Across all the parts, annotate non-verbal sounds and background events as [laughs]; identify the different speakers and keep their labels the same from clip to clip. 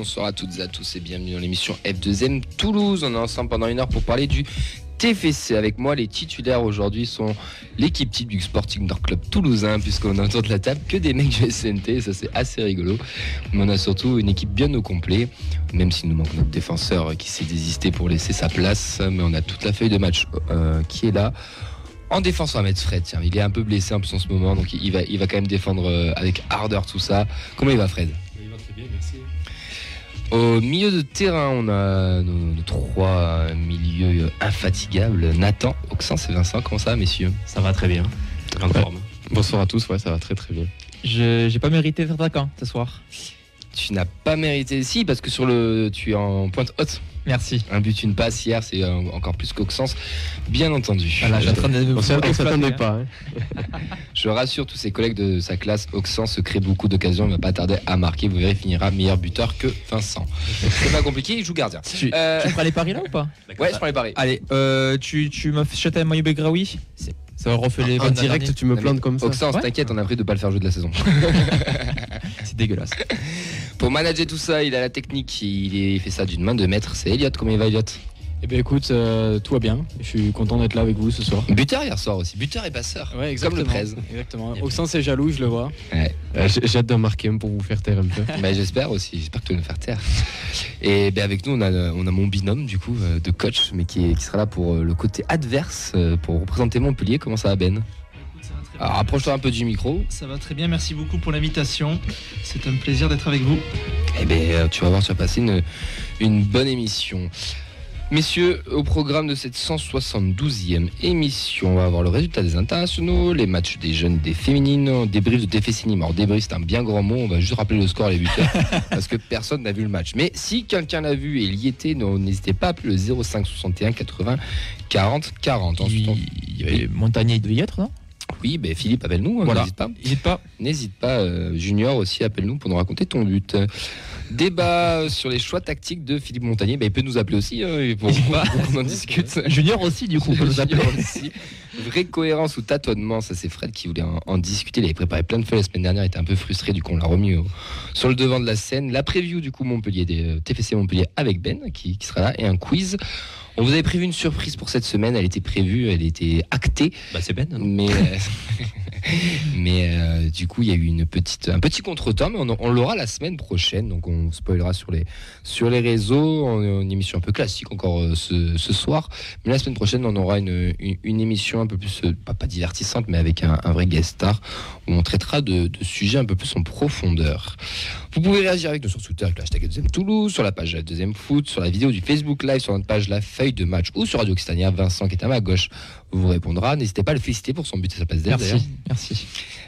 Speaker 1: Bonsoir à toutes et à tous et bienvenue dans l'émission F2M Toulouse. On est ensemble pendant une heure pour parler du TFC. Avec moi, les titulaires aujourd'hui sont l'équipe type du Sporting Nord Club toulousain, puisqu'on a autour de la table que des mecs du SNT, ça c'est assez rigolo. Mais on a surtout une équipe bien au complet, même s'il nous manque notre défenseur qui s'est désisté pour laisser sa place, mais on a toute la feuille de match euh, qui est là. En défense, on va mettre Fred. Tiens, il est un peu blessé en plus en ce moment, donc il va, il va quand même défendre euh, avec ardeur tout ça. Comment il va, Fred? Au milieu de terrain, on a nos, nos trois milieux infatigables. Nathan, Oxens et Vincent. Comment ça, messieurs?
Speaker 2: Ça va très bien. Grande
Speaker 3: Ouais.
Speaker 2: forme.
Speaker 3: Bonsoir à tous, ouais, ça va très très bien.
Speaker 4: Je j'ai pas mérité d'être attaquant ce soir.
Speaker 1: Tu n'as pas mérité. Si, parce que sur le, tu es en pointe haute.
Speaker 4: Merci.
Speaker 1: Un but, une passe hier, c'est euh, encore plus qu'Oxens, bien entendu.
Speaker 4: Voilà, de
Speaker 3: On s'attendait pas. hein.
Speaker 1: Je rassure tous ses collègues de sa classe, Oxens se crée beaucoup d'occasions, il va pas tarder à marquer, vous verrez, il finira meilleur buteur que Vincent. C'est pas compliqué, il joue gardien.
Speaker 4: Tu,
Speaker 1: Euh,
Speaker 4: tu feras les paris là ou pas?
Speaker 1: Ouais, je prends les paris.
Speaker 4: Allez, euh, tu, tu m'as fait un maillot Begraoui? Ça refait les
Speaker 3: En direct,
Speaker 4: dernier.
Speaker 3: tu me plantes comme ça.
Speaker 1: Oxens,
Speaker 4: Ouais.
Speaker 1: t'inquiète, on a pris de pas le faire jouer de la saison. [laughs]
Speaker 4: C'est dégueulasse. [laughs]
Speaker 1: Pour manager tout ça, il a la technique, il fait ça d'une main de maître. C'est Elliot, comment il va Elliot
Speaker 2: Eh bien écoute, euh, tout va bien. Je suis content d'être là avec vous ce soir.
Speaker 1: Buteur hier soir aussi, buteur et passeur.
Speaker 2: Ouais,
Speaker 1: Comme le 13.
Speaker 2: Exactement. Oxens est jaloux, je le vois.
Speaker 3: Euh, J'ai hâte d'en marquer un pour vous faire taire un peu. [laughs]
Speaker 1: Bah, j'espère aussi, j'espère que tu vas nous faire taire. Et ben, avec nous, on a, on a mon binôme du coup euh, de coach, mais qui, est- qui sera là pour le côté adverse, pour représenter Montpellier. Comment ça va Ben? Rapproche-toi un peu du micro.
Speaker 5: Ça va très bien, merci beaucoup pour l'invitation. C'est un plaisir d'être avec vous.
Speaker 1: Eh ben, euh, tu vas voir, tu vas passer une, une bonne émission. Messieurs, au programme de cette 172e émission, on va avoir le résultat des internationaux, les matchs des jeunes, des féminines, un débrief de Défessinim. Alors débrief, c'est un bien grand mot, on va juste rappeler le score les buteurs, [laughs] parce que personne n'a vu le match. Mais si quelqu'un l'a vu et il y était, n'hésitez pas à appeler le 05 61 80 40 40. Ensuite, on-
Speaker 4: Il y avait Montagnier, il devait y être, non?
Speaker 1: Oui, ben Philippe, appelle-nous, hein,
Speaker 4: Voilà.
Speaker 1: n'hésite pas.
Speaker 4: N'hésite pas.
Speaker 1: N'hésite pas, euh, Junior aussi, appelle-nous pour nous raconter ton but. Débat sur les choix tactiques de Philippe Montagnier. Bah, il peut nous appeler aussi hein, pour, [laughs] pour qu'on en discute.
Speaker 4: Junior aussi, du coup, peut nous appeler.
Speaker 1: Aussi. Vraie cohérence ou tâtonnement, ça c'est Fred qui voulait en, en discuter. Il avait préparé plein de feuilles la semaine dernière, il était un peu frustré, du coup on l'a remis au- sur le devant de la scène. La preview du coup Montpellier, des euh, TFC Montpellier avec Ben qui, qui sera là et un quiz. On vous avait prévu une surprise pour cette semaine, elle était prévue, elle était actée.
Speaker 2: Bah c'est Ben.
Speaker 1: Mais, euh, [laughs] mais euh, du coup, il y a eu une petite, un petit contretemps, mais on, on l'aura la semaine prochaine. Donc, on spoilera sur les, sur les réseaux. On a une émission un peu classique encore euh, ce, ce soir. Mais la semaine prochaine, on aura une, une, une émission un peu plus, euh, pas, pas divertissante, mais avec un, un vrai guest star, où on traitera de, de sujets un peu plus en profondeur. Vous pouvez réagir avec nous sur Twitter avec le hashtag deuxième Toulouse, sur la page la deuxième foot, sur la vidéo du Facebook Live, sur notre page La Feuille de Match ou sur Radio Occitania. Vincent qui est à ma gauche vous répondra. N'hésitez pas à le féliciter pour son but et sa passe d'ailleurs.
Speaker 4: Merci. Merci.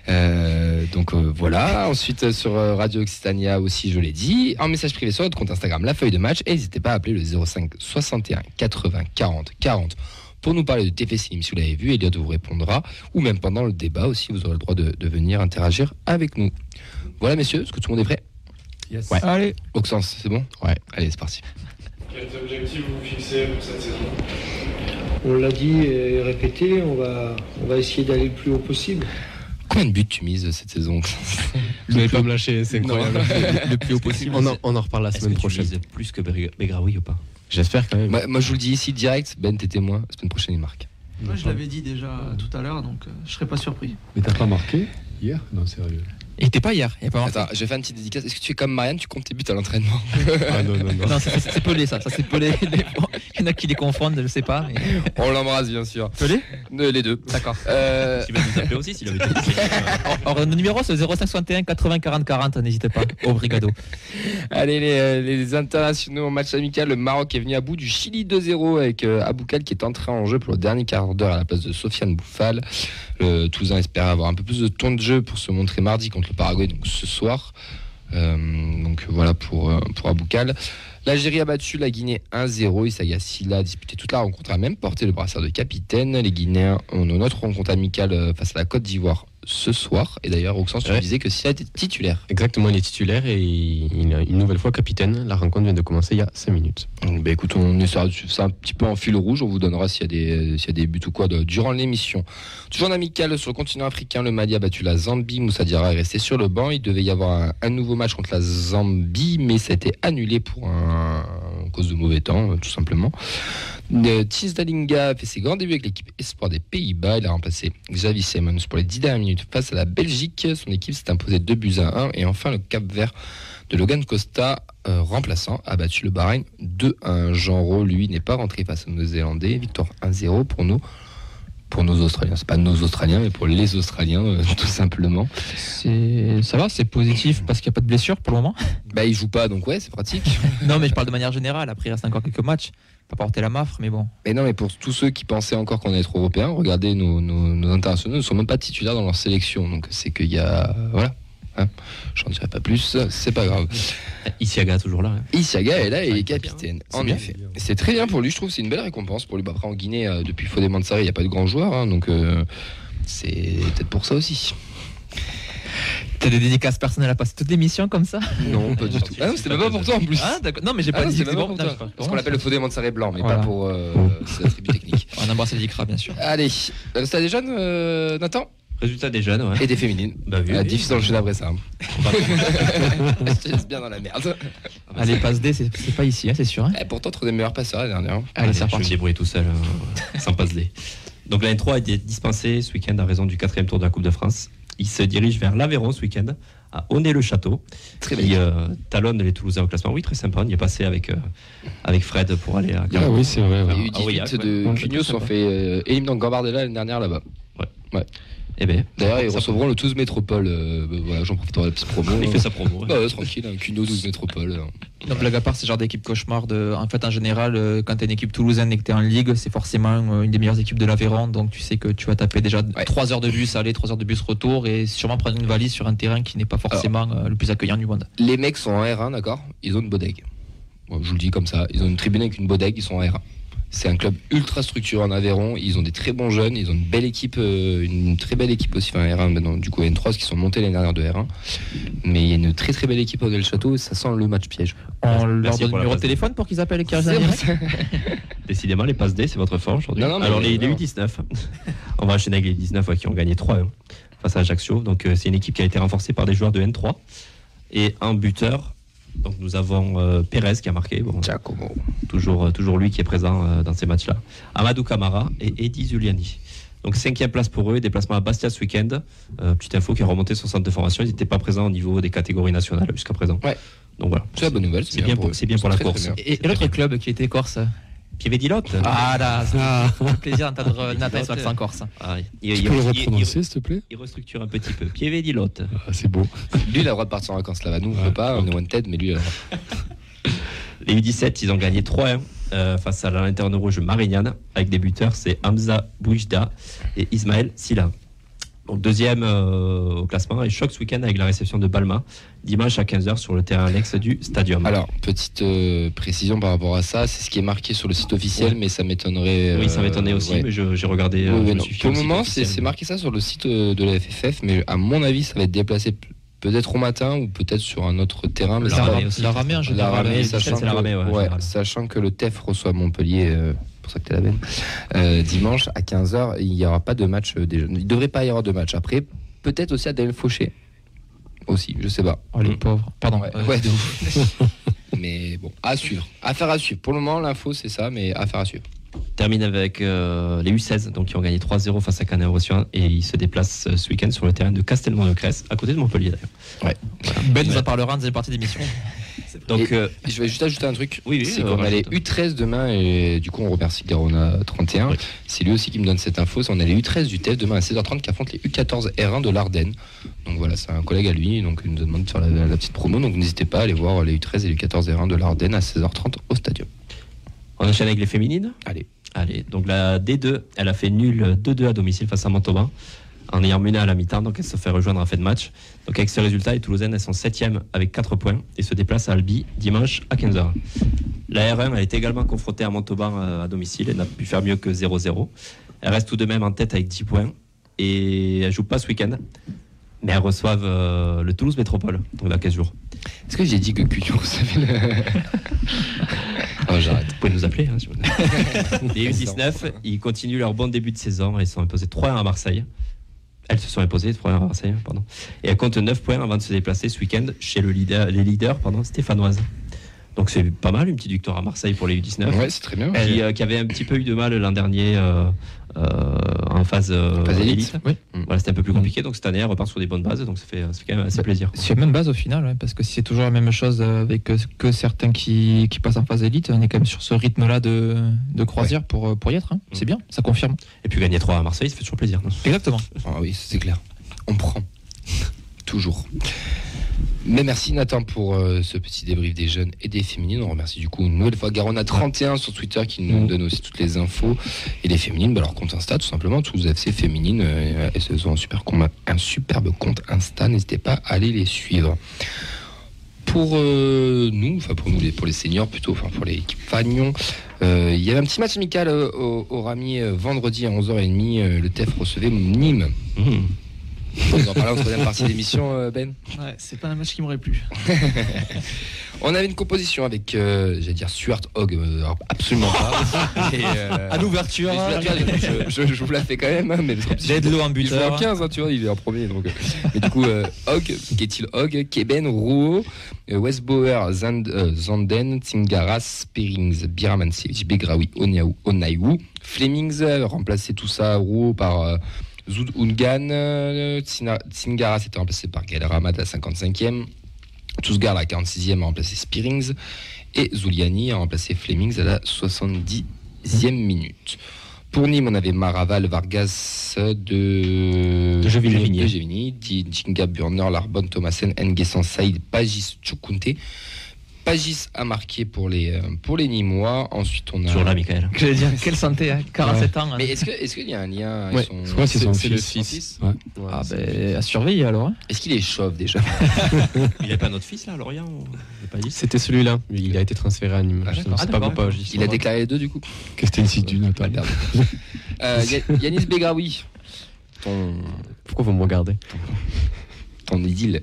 Speaker 1: Euh, donc euh, voilà. Ensuite euh, sur Radio Occitania aussi, je l'ai dit. En message privé sur notre compte Instagram, La Feuille de Match. Et n'hésitez pas à appeler le 05 61 80 40 40 pour nous parler de TFC Sim, si vous l'avez vu. Elliot vous répondra. Ou même pendant le débat aussi, vous aurez le droit de, de venir interagir avec nous. Voilà messieurs, est-ce que tout le monde est prêt?
Speaker 2: Yes.
Speaker 1: Ouais.
Speaker 4: Allez.
Speaker 1: Auxence, c'est bon?
Speaker 3: Ouais.
Speaker 1: Allez, c'est parti.
Speaker 6: Quels objectifs vous fixez pour cette saison?
Speaker 7: On l'a dit et répété, on va, on va essayer d'aller le plus haut possible.
Speaker 1: Combien de buts tu mises cette saison? [laughs]
Speaker 3: Vous n'allez pas me lâcher, c'est incroyable.
Speaker 4: Le plus haut possible.
Speaker 3: On en, on en reparle la semaine
Speaker 2: que tu
Speaker 3: prochaine.
Speaker 2: mises plus que Beg- Begraoui ou pas?
Speaker 3: J'espère quand même.
Speaker 1: moi, moi, je vous le dis ici direct, Ben t'es témoin, la semaine prochaine il marque.
Speaker 5: Moi, je l'avais dit déjà tout à l'heure, donc euh, je serais pas surpris.
Speaker 8: Mais t'as pas marqué hier? Non, sérieux.
Speaker 4: Il était pas hier. Il pas
Speaker 1: Attends, je vais faire une petite dédicace. Est-ce que tu es comme Marianne, tu comptes tes buts à l'entraînement [laughs]
Speaker 3: Ah non, non, non.
Speaker 4: Non, c'est- pelé ça. Ça c'est pelé. [laughs] Il y en a qui les confondent, je sais pas. mais-
Speaker 1: On l'embrasse bien sûr.
Speaker 4: Pelé
Speaker 1: Euh, les deux.
Speaker 4: D'accord.
Speaker 1: Euh,
Speaker 2: Tu vas nous appeler aussi s'il avait été
Speaker 4: Alors, [laughs] le numéro c'est 0561 80 40 40. N'hésitez pas. Au brigado.
Speaker 1: allez, les, euh, les internationaux en match amical, le Maroc est venu à bout du Chili 2-0 avec euh, Aboukal qui est entré en jeu pour le dernier quart d'heure à la place de Sofiane Bouffal. Le Toulousain espère avoir un peu plus de temps de jeu pour se montrer mardi contre le Paraguay, ce soir. Euh, donc voilà pour, euh, pour Aboukal. L'Algérie a battu la Guinée 1-0. Issa Silla a disputé toute la rencontre, a même porté le brassard de capitaine. Les Guinéens ont une autre rencontre amicale euh, face à la Côte d'Ivoire ce soir. Et d'ailleurs, Auxence, tu
Speaker 3: Ouais.
Speaker 1: disais que s'il était titulaire.
Speaker 3: Exactement, il est titulaire et il est une nouvelle fois capitaine. La rencontre vient de commencer il y a 5 minutes.
Speaker 1: Donc, bah, écoute, on essaiera de suivre ça un petit peu en fil rouge. On vous donnera s'il y a des, s'il y a des buts ou quoi de- durant l'émission. Toujours en amical sur le continent africain, le Mali a battu la Zambie. Moussa Diarra est resté sur le banc. Il devait y avoir un, un nouveau match contre la Zambie, mais ça a été annulé pour un, cause de mauvais temps, tout simplement. Tis Dalinga fait ses grands débuts avec l'équipe Espoir des Pays-Bas. Il a remplacé Xavi Simons pour les 10 dernières minutes face à la Belgique. Son équipe s'est imposée 2 buts à 1. Et enfin, le Cap Vert de Logan Costa, euh, remplaçant, a battu le Bahreïn 2-1. Jean Rowe, lui, n'est pas rentré face aux Néo-Zélandais. Victoire 1-0 pour nous. Pour nos Australiens, c'est pas nos Australiens, mais pour les Australiens, euh, [laughs] tout simplement.
Speaker 4: Ça va, c'est positif parce qu'il n'y a pas de blessure pour le moment?
Speaker 1: Bah, ils jouent pas, donc ouais, c'est pratique. [laughs]
Speaker 4: Non, mais je parle de manière générale. Après, il reste encore quelques matchs. Pas porter la mafre, mais bon.
Speaker 1: Mais non, mais pour tous ceux qui pensaient encore qu'on allait être européens, regardez, nos, nos- nos internationaux ne sont même pas titulaires dans leur sélection. Donc c'est qu'il y a. Voilà. Hein. J'en dirai pas plus, c'est pas grave.
Speaker 9: Isiaga toujours là. hein.
Speaker 1: Isiaga est là et est capitaine.
Speaker 9: C'est
Speaker 1: En
Speaker 9: bien.
Speaker 1: effet. Et C'est très bien pour lui, je trouve. C'est une belle récompense pour lui. Après, en Guinée, euh, depuis Fodé Mansari, il n'y a pas de grands joueurs. hein, donc euh, c'est peut-être pour ça aussi.
Speaker 4: T'as des dédicaces personnelles à passer toute l'émission comme ça?
Speaker 1: Non, pas du tout. Ah non, c'était même pas pour toi en plus.
Speaker 4: Ah, d'accord. Non, mais j'ai
Speaker 1: Ah
Speaker 4: pas
Speaker 1: non,
Speaker 4: dit bon.
Speaker 1: pour toi. Parce qu'on l'appelle le Fodé Mansari blanc, mais
Speaker 4: Voilà.
Speaker 1: pas pour euh, ses attributs techniques. [laughs]
Speaker 4: On embrasse les Dicra, bien sûr.
Speaker 1: Allez, le résultat des jeunes, euh, Nathan?
Speaker 9: Résultat des jeunes, ouais.
Speaker 1: Et des féminines.
Speaker 9: Bah, vu,
Speaker 1: Ah,
Speaker 9: oui.
Speaker 1: difficile d'enchaîner après ça. hein. [laughs] Je te laisse bien dans la merde.
Speaker 4: Allez, passe D, c'est c'est pas ici, hein, c'est sûr. hein.
Speaker 1: Eh, pourtant, trop des meilleurs passeurs la dernière.
Speaker 4: Allez,
Speaker 9: Allez,
Speaker 4: c'est
Speaker 9: je vais me
Speaker 4: reparti.
Speaker 9: tout seul, euh, sans passe D. Donc la N3 a été dispensée ce week-end à raison du quatrième tour de la Coupe de France. Il se dirige vers l'Aveyron ce week-end, à Honnay-le-Château,
Speaker 1: Très
Speaker 9: qui euh, talonne les Toulousains au classement. Oui, très sympa. On y est passé avec, euh, avec Fred pour aller à
Speaker 3: Ah oui, c'est vrai.
Speaker 1: Il y a
Speaker 3: ouais.
Speaker 1: eu
Speaker 9: Ah
Speaker 1: 18
Speaker 9: oui, ouais.
Speaker 1: de
Speaker 3: Ouais,
Speaker 1: Cugnos
Speaker 3: sympa.
Speaker 1: fait euh, éliminer dans Gambardella l'année dernière là-bas.
Speaker 9: Eh ben,
Speaker 1: D'ailleurs, ils recevront le 12 Métropole. euh, bah, voilà, j'en profite de la petite promo.
Speaker 9: Il fait sa promo. ouais.
Speaker 1: Bah, ouais, tranquille, un Cugnos 12 Métropole. euh.
Speaker 4: Non, blague à part, c'est le genre d'équipe cauchemar. De... En fait, en général, euh, quand t'es une équipe toulousaine et que t'es en ligue, c'est forcément euh, une des meilleures équipes de l'Aveyron. Donc tu sais que tu vas taper déjà
Speaker 1: Ouais.
Speaker 4: 3 heures de bus aller, 3 heures de bus retour et sûrement prendre une valise sur un terrain qui n'est pas forcément le plus accueillant du monde.
Speaker 1: Les mecs sont en R1, d'accord? Ils ont une bodeg. Bon, je vous le dis comme ça. Ils ont une tribune avec une bodeg, ils sont en R1. C'est un club ultra structuré en Aveyron. Ils ont des très bons jeunes. Ils ont une belle équipe, euh, une très belle équipe aussi. Enfin, R1, maintenant, du coup, N3 qui sont montés l'année dernière de R1. Mais il y a une très très belle équipe au Del Château et ça sent le match piège.
Speaker 4: On leur donne le numéro de téléphone pour qu'ils appellent [laughs]
Speaker 9: Décidément, les passes D, c'est votre forme aujourd'hui.
Speaker 1: Non, non, mais-
Speaker 9: Alors, les, les
Speaker 1: non.
Speaker 9: U19, [laughs] on va enchaîner avec les 19 ouais, qui ont gagné 3 face à Ajaccio. Donc, euh, c'est une équipe qui a été renforcée par des joueurs de N3 et un buteur. Donc, nous avons euh, Pérez qui a marqué. Bon,
Speaker 1: Giacomo.
Speaker 9: toujours, euh, toujours lui qui est présent euh, dans ces matchs-là. Amadou Camara et Eddy Zuliani. Donc cinquième place pour eux, déplacement à Bastia ce week-end. Euh, petite info qui a remonté sur le centre de formation, ils n'étaient pas présents au niveau des catégories nationales jusqu'à présent.
Speaker 1: Ouais.
Speaker 9: Donc voilà.
Speaker 1: C'est la bonne nouvelle.
Speaker 9: C'est bien, pour,
Speaker 1: eux.
Speaker 9: c'est bien pour la
Speaker 1: Très,
Speaker 9: course.
Speaker 4: et l'autre club qui était corse
Speaker 9: Pievedilotte.
Speaker 4: Ah là, ça
Speaker 3: Ah,
Speaker 4: fait plaisir d'entendre. Nathan sur l'accent corse.
Speaker 9: Ah, il,
Speaker 3: tu
Speaker 9: il-
Speaker 3: peux le
Speaker 9: il-
Speaker 3: reprononcer, s'il te plaît?
Speaker 9: il restructure un petit peu. Pievedilotte.
Speaker 3: Ah, C'est beau.
Speaker 1: Lui, il a le droit de partir en vacances là-bas. Nous, on
Speaker 3: Ouais.
Speaker 1: peut pas. On est wanted, mais lui, il a le droit.
Speaker 9: Les U17, ils ont gagné 3-1 euh, face à la lanterne rouge Marignane avec des buteurs, c'est Hamza Bouijda et Ismaël Silla. Donc deuxième euh, au classement et choc ce week-end avec la réception de Balma dimanche à 15h sur le terrain annexe du stadium.
Speaker 1: Alors, petite euh, précision par rapport à ça, c'est ce qui est marqué sur le site officiel,
Speaker 9: Ouais.
Speaker 1: mais ça m'étonnerait.
Speaker 9: oui, ça
Speaker 1: euh,
Speaker 9: m'étonnait aussi,
Speaker 1: ouais.
Speaker 9: mais je- j'ai regardé. Euh,
Speaker 1: non. Pour
Speaker 9: au
Speaker 1: le moment, c'est marqué ça sur le site de la FFF, mais à mon avis, ça va être déplacé peut-être au matin ou peut-être sur un autre terrain. Mais
Speaker 9: La
Speaker 1: ça
Speaker 9: ramée aussi.
Speaker 4: La ramée en
Speaker 1: la ramée, sachant,
Speaker 9: c'est la
Speaker 1: que, sachant le TEF reçoit Montpellier, euh, pour ça que t'es la veine, euh, dimanche à 15h, il n'y aura pas de match euh. Il ne devrait pas y avoir de match. Après, peut-être aussi à Del Fauché. Aussi, je sais pas.
Speaker 4: Oh les pauvres. Pardon.
Speaker 1: Ouais,
Speaker 4: Euh,
Speaker 1: ouais, de ouf. [laughs] mais bon, à suivre. Affaire à suivre. Pour le moment, l'info, c'est ça, mais affaire à suivre.
Speaker 9: termine avec euh, les U16, donc qui ont gagné 3-0 face à Canet Roussien et ils se déplacent euh, ce week-end sur le terrain de Castelmont-de-Cresse, à côté de Montpellier d'ailleurs.
Speaker 4: Ben nous en parlera en deuxième partie d'émission.
Speaker 9: Donc,
Speaker 1: Et-
Speaker 9: euh,
Speaker 1: Je vais juste ajouter un truc.
Speaker 9: Oui, oui,
Speaker 1: c'est
Speaker 9: euh,
Speaker 1: qu'on a les
Speaker 9: rajoute.
Speaker 1: U13 demain et du coup on remercie Garona 31.
Speaker 9: Oui.
Speaker 1: C'est lui aussi qui me donne cette info. C'est on a les U13 du TEF demain à 16h30 qui affrontent les U14 R1 de l'Ardenne. Donc voilà, c'est un collègue à lui, donc il nous demande de faire la, la petite promo. Donc n'hésitez pas à aller voir les U13 et les U14 R1 de l'Ardenne à 16h30 au stadium.
Speaker 9: on enchaîne avec les féminines?
Speaker 1: Allez.
Speaker 9: Allez, donc la D2, elle a fait nul 2-2 à domicile face à Montauban en ayant mené à la mi-temps, donc elle se fait rejoindre en fin de match. Donc avec ce résultat, les Toulousaines, elles sont 7 avec 4 points et se déplacent à Albi dimanche à 15h. La R1 a été également confrontée à Montauban euh, à domicile et n'a pu faire mieux que 0-0. Elle reste tout de même en tête avec 10 points. et elles jouent pas ce week-end. Mais elles reçoivent euh, le Toulouse Métropole, donc dans 15 jours.
Speaker 1: Est-ce que j'ai dit que Cugno recevait le. oh, [laughs] j'arrête.
Speaker 9: Vous pouvez nous appeler. Hein, si vous voulez. [laughs] Les U19, ils continuent leur bon début de saison. Ils sont imposés 3-1 à Marseille. Elles se sont imposées 3-1 à Marseille, pardon. Et elles comptent 9 points avant de se déplacer ce week-end chez le leader, les leaders pardon, stéphanoises. Donc c'est pas mal, une petite victoire à Marseille pour les U19.
Speaker 1: Ouais, c'est très bien.
Speaker 9: Qui, euh, qui avait un petit peu eu de mal l'an dernier euh, en phase, euh,
Speaker 1: Phase élite.
Speaker 9: élite.
Speaker 2: Oui.
Speaker 9: Voilà, c'était un peu plus compliqué. Donc cette année, elle repart sur des bonnes bases. Donc ça fait, ça fait quand même assez
Speaker 4: Bah,
Speaker 9: plaisir.
Speaker 4: C'est la même base au final, ouais, parce que si c'est toujours la même chose euh, avec euh, que certains qui, qui passent en phase élite, on est quand même sur ce rythme-là de, de croisière pour, euh, pour y être. hein. C'est bien, ça confirme.
Speaker 9: Et puis gagner 3 à Marseille, ça fait toujours plaisir.
Speaker 4: Exactement.
Speaker 1: Ah oui, c'est clair. On prend. Toujours. Mais merci Nathan pour euh, ce petit débrief des jeunes et des féminines. On remercie du coup une nouvelle fois Garona 31 sur Twitter qui nous
Speaker 2: Mhm.
Speaker 1: donne aussi toutes les infos. Et les féminines, bah, leur compte Insta tout simplement, tous FC féminines. euh, et ce sont un, super un superbe compte Insta. N'hésitez pas à aller les suivre. Pour euh, nous, enfin pour nous, les- pour les seniors plutôt, enfin pour l'équipe Fagnon, euh, il y avait un petit match amical au, au Ramier euh, vendredi à 11h30. euh, le TEF recevait Nîmes.
Speaker 9: Mhm.
Speaker 1: Vous en parlez en troisième partie d'émission, euh, Ben
Speaker 5: Ouais, c'est pas un match qui m'aurait plu. [laughs]
Speaker 1: On avait une composition avec, euh, j'allais dire Stuart Hogg, euh, absolument pas. [laughs] Et, euh,
Speaker 4: À l'ouverture,
Speaker 1: mais je, je- je- je vous la fais quand même, hein, mais
Speaker 4: en
Speaker 1: il joue en
Speaker 4: buteur.
Speaker 1: 15, hein, tu vois, il est en premier. Donc, mais du coup, euh, Hogg, Ketil Hogg, Keben, Rouault, Westbauer, Zand, euh, Zanden, Tsingaras, Spearings, Biramancevic, Begraoui, Onaiwu, Flemings, remplacé tout ça, Rouault par euh, Zoud Ungan, euh, Tsina- Tsingaras était remplacé par Gaël Ramad à la 55e, Tousgar à la 46e a remplacé Spearings, et Zuliani a remplacé Flemings à la 70e minute. Pour Nîmes, on avait Maraval, Vargas de,
Speaker 9: De
Speaker 1: Djinga, Burner, Larbonne, Thomasen, Nguessan, Saïd, Pagis, Chukunte. Pagis a marqué pour les, euh, pour les Nîmois. Ensuite, on a.
Speaker 9: Toujours là, Michael.
Speaker 4: J'allais dire, quelle santé, hein, 47 ans. hein.
Speaker 1: Mais est-ce que- est-ce qu'il y a un lien avec
Speaker 2: Ouais,
Speaker 1: son-
Speaker 8: Je crois que c'est son
Speaker 2: C'est
Speaker 8: fils.
Speaker 2: fils.
Speaker 8: Ouais.
Speaker 4: Ah ben, à surveiller alors. hein.
Speaker 1: Est-ce qu'il est chauve déjà [laughs]
Speaker 9: Il n'y a pas notre fils là, Lorient.
Speaker 3: C'était celui-là. Il a été transféré à Nîmes.
Speaker 1: Ah.
Speaker 3: C'est
Speaker 9: Ah,
Speaker 3: pas. Papa,
Speaker 1: Il a déclaré les deux du coup
Speaker 8: Qu'est-ce que ici, Nathan
Speaker 1: Pas perdre. Euh, Ya- Yanis Begraoui, ton,
Speaker 3: Pourquoi vous me regardez?
Speaker 1: Ton idylle.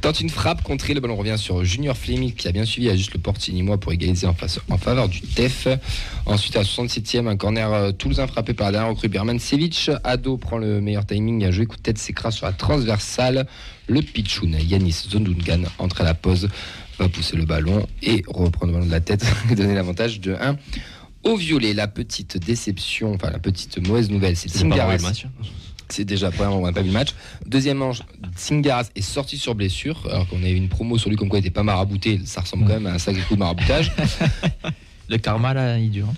Speaker 1: Tente une frappe contrée, le ballon revient sur Junior Fleming qui a bien suivi à juste le portier nîmois pour égaliser en, face, en faveur du TEF. Ensuite à 67e, un corner euh, toulousain frappé par la dernière recrue. Ado prend le meilleur timing, un joli coup de tête s'écrase sur la transversale. Le pitchoun Yanis Zondungan entre à la pause, va pousser le ballon et reprendre le ballon de la tête [laughs] et donner l'avantage de 1 au violet. La petite déception, enfin la petite mauvaise nouvelle, c'est
Speaker 9: C'est
Speaker 1: C'est déjà premièrement, on n'a pas vu le match. Deuxième manche, Tsingaras est sorti sur blessure, alors qu'on avait eu une promo sur lui comme quoi il n'était pas marabouté. Ça ressemble quand même à un sacré coup de maraboutage. [laughs]
Speaker 4: Le karma là, il dure. hein.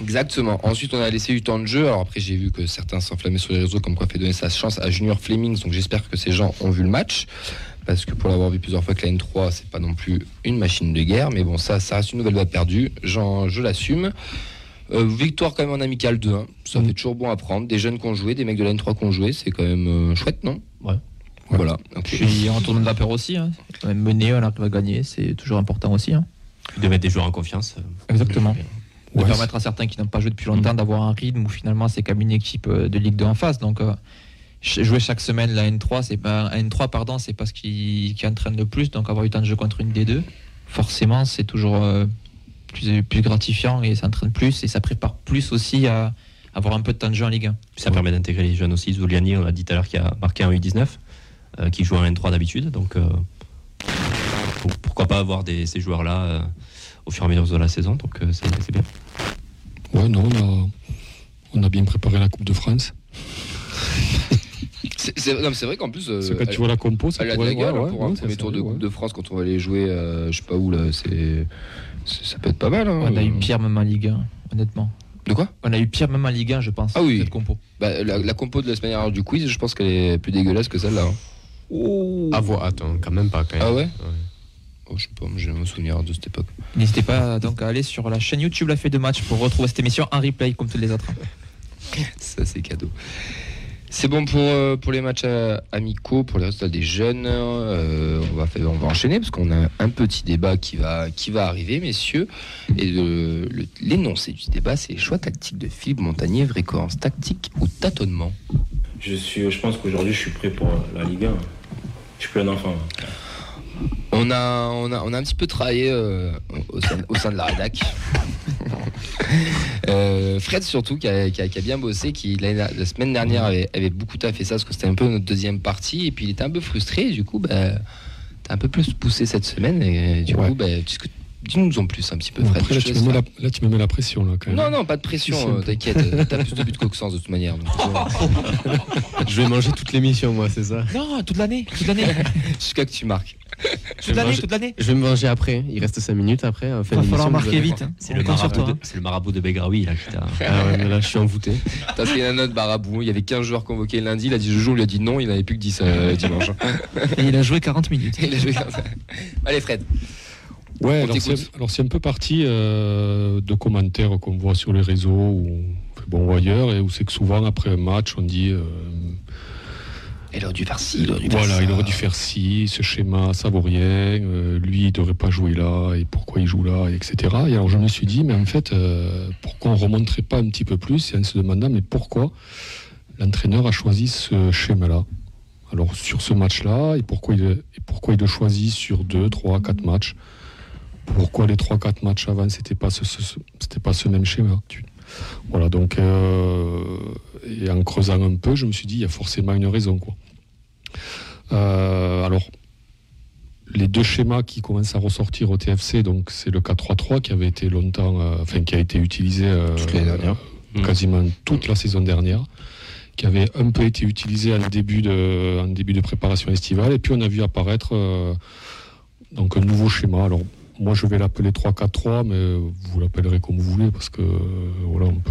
Speaker 1: Exactement. Ensuite, on a laissé du temps de jeu. Alors après, j'ai vu que certains s'enflammaient sur les réseaux comme quoi fait donner sa chance à Junior Flemings. Donc j'espère que ces gens ont vu le match. Parce que pour l'avoir vu plusieurs fois que la N3, c'est pas non plus une machine de guerre. Mais bon, ça, ça reste une nouvelle balle perdue. Je l'assume. Euh, victoire quand même en amical 2-1. Ça
Speaker 3: Mm.
Speaker 1: fait toujours bon à prendre. Des jeunes qui ont joué, des mecs de la N3 qui ont joué. C'est quand même euh, chouette, non?
Speaker 9: Ouais.
Speaker 1: Voilà. Ok.
Speaker 4: Puis en tournoi de vapeur aussi. Hein. Même Mené, on arrive à gagner, c'est toujours important aussi. hein.
Speaker 9: De mettre des joueurs en confiance. euh,
Speaker 4: Exactement. De
Speaker 8: Ouais,
Speaker 4: permettre à certains qui n'ont pas joué depuis longtemps d'avoir un rythme où finalement c'est comme une équipe de Ligue 2 en face. Donc euh, jouer chaque semaine la N3, c'est pas la N3 pardon, c'est pas ce qui, qui entraîne le plus. Donc avoir eu temps de jeu contre une D2, forcément c'est toujours euh, plus, plus gratifiant et ça entraîne plus et ça prépare plus aussi à avoir un peu de temps de jeu en Ligue 1.
Speaker 9: Puis ça permet d'intégrer les jeunes aussi. Zuliani, on l'a dit tout à l'heure, qui a marqué un U19, euh, qui joue en N3 d'habitude. Donc euh, pour- pourquoi pas avoir des, ces joueurs-là euh, au fur et à mesure de la saison. Donc euh, c'est c'est bien.
Speaker 8: Ouais, non, on a, on a bien préparé la Coupe de France. [laughs]
Speaker 1: C'est c'est- non, mais c'est vrai qu'en plus. euh,
Speaker 8: C'est quand
Speaker 1: elle-
Speaker 8: tu vois la compo, ça
Speaker 1: Elle a de
Speaker 8: pourrait
Speaker 1: la gueule
Speaker 8: ouais,
Speaker 1: pour
Speaker 8: ouais,
Speaker 1: un premier tour de Coupe
Speaker 8: ouais.
Speaker 1: de France quand on va aller jouer, euh, je sais pas où là, c'est, c'est- ça peut être pas mal. hein.
Speaker 4: On a eu pire même en Ligue 1, honnêtement.
Speaker 1: De quoi?
Speaker 4: On a eu pire même en Ligue 1, je pense.
Speaker 1: Ah oui.
Speaker 4: Cette compo.
Speaker 1: bah, la, la compo de la semaine dernière du quiz, je pense qu'elle est plus dégueulasse que celle-là. hein.
Speaker 3: À voir, attends, quand même pas quand même.
Speaker 1: Ah ouais? Oh, Je sais pas, moi, j'ai me souvenir de cette époque.
Speaker 4: N'hésitez pas donc à aller sur la chaîne YouTube La Feuille de Match pour retrouver cette émission en replay comme toutes les autres. [laughs]
Speaker 1: Ça, c'est cadeau. C'est bon pour, euh, les matchs euh, amicaux, pour les résultats des jeunes. Euh, on, va enchaîner parce qu'on a un petit débat qui va, arriver, messieurs. Et l'énoncé du débat, c'est les choix tactiques de Philippe Montagnier, vraie cohérence tactique ou tâtonnement?
Speaker 10: Je, pense qu'aujourd'hui, je suis prêt pour la Ligue 1. Je suis plein d'enfants.
Speaker 1: On a, on, a, on a un petit peu travaillé euh, au, sein, au sein de la rédac. [laughs] Euh, Fred surtout qui a, qui a- qui a bien bossé, qui la semaine dernière avait, avait beaucoup taffé ça parce que c'était un peu notre deuxième partie et puis il était un peu frustré et du coup bah, t'as un peu plus poussé cette semaine et du
Speaker 8: Ouais.
Speaker 1: coup bah, tu- dis-nous en plus un petit peu
Speaker 8: Bon,
Speaker 1: Fred.
Speaker 8: après, là,
Speaker 1: je
Speaker 8: tu me mets la, là, tu me mets la pression. Là, quand même.
Speaker 1: Non non pas de pression,
Speaker 8: Si, si, un
Speaker 1: euh, t'inquiète, t'as plus de buts qu'Auxence de toute manière. donc, euh, [laughs]
Speaker 3: Je vais manger toute l'émission, moi, c'est ça?
Speaker 4: Non, toute l'année, toute l'année, [laughs]
Speaker 1: Jusqu'à que tu marques.
Speaker 4: toute l'année, toute l'année.
Speaker 3: Je vais me manger après. Il reste 5 minutes après. On fait
Speaker 5: Il va falloir marquer vite. hein.
Speaker 9: C'est
Speaker 5: On
Speaker 9: le,
Speaker 5: compte sur
Speaker 9: marabout
Speaker 5: toi.
Speaker 9: de- c'est le marabout de Begraoui là
Speaker 3: voir. Ah ouais, mais là, je suis envoûté. [laughs]
Speaker 1: T'as pris la note Barabou, il y avait 15 joueurs convoqués lundi, il a dit Jojo, il a dit non, il n'avait plus que 10 euh, dimanche.
Speaker 5: Et il a joué 40 minutes.
Speaker 1: Il a joué comme ça. Allez Fred.
Speaker 8: Ouais, alors c'est, un peu parti euh, de commentaires qu'on voit sur les réseaux ou, bon, ou ailleurs, et où c'est que souvent après un match, on dit euh,
Speaker 1: Il aurait dû faire ci, il aurait dû faire
Speaker 8: voilà,
Speaker 1: ça.
Speaker 8: il aurait dû faire ci, ce schéma, ça vaut rien, euh, lui, il devrait pas jouer là, et pourquoi il joue là, etc. Et alors je me suis dit, mais en fait, euh, pourquoi on remonterait pas un petit peu plus, et en se demandant, mais pourquoi l'entraîneur a choisi ce schéma-là? Alors sur ce match-là, et pourquoi il, et pourquoi il le choisit sur 2, 3, 4 matchs? Pourquoi les 3-4 matchs avant, c'était pas ce, ce- pas ce même schéma Voilà, donc, euh, et en creusant un peu, je me suis dit, il y a forcément une raison. Quoi. Euh, alors, les deux schémas qui commencent à ressortir au TFC, donc c'est le 4-3-3 qui avait été longtemps, euh, enfin qui a été utilisé
Speaker 1: Toute
Speaker 8: quasiment toute la saison dernière, qui avait un peu été utilisé en début de, en début de préparation estivale, et puis on a vu apparaître donc un nouveau schéma. Alors moi je vais l'appeler 3-4-3, mais vous l'appellerez comme vous voulez parce que euh, voilà on peut.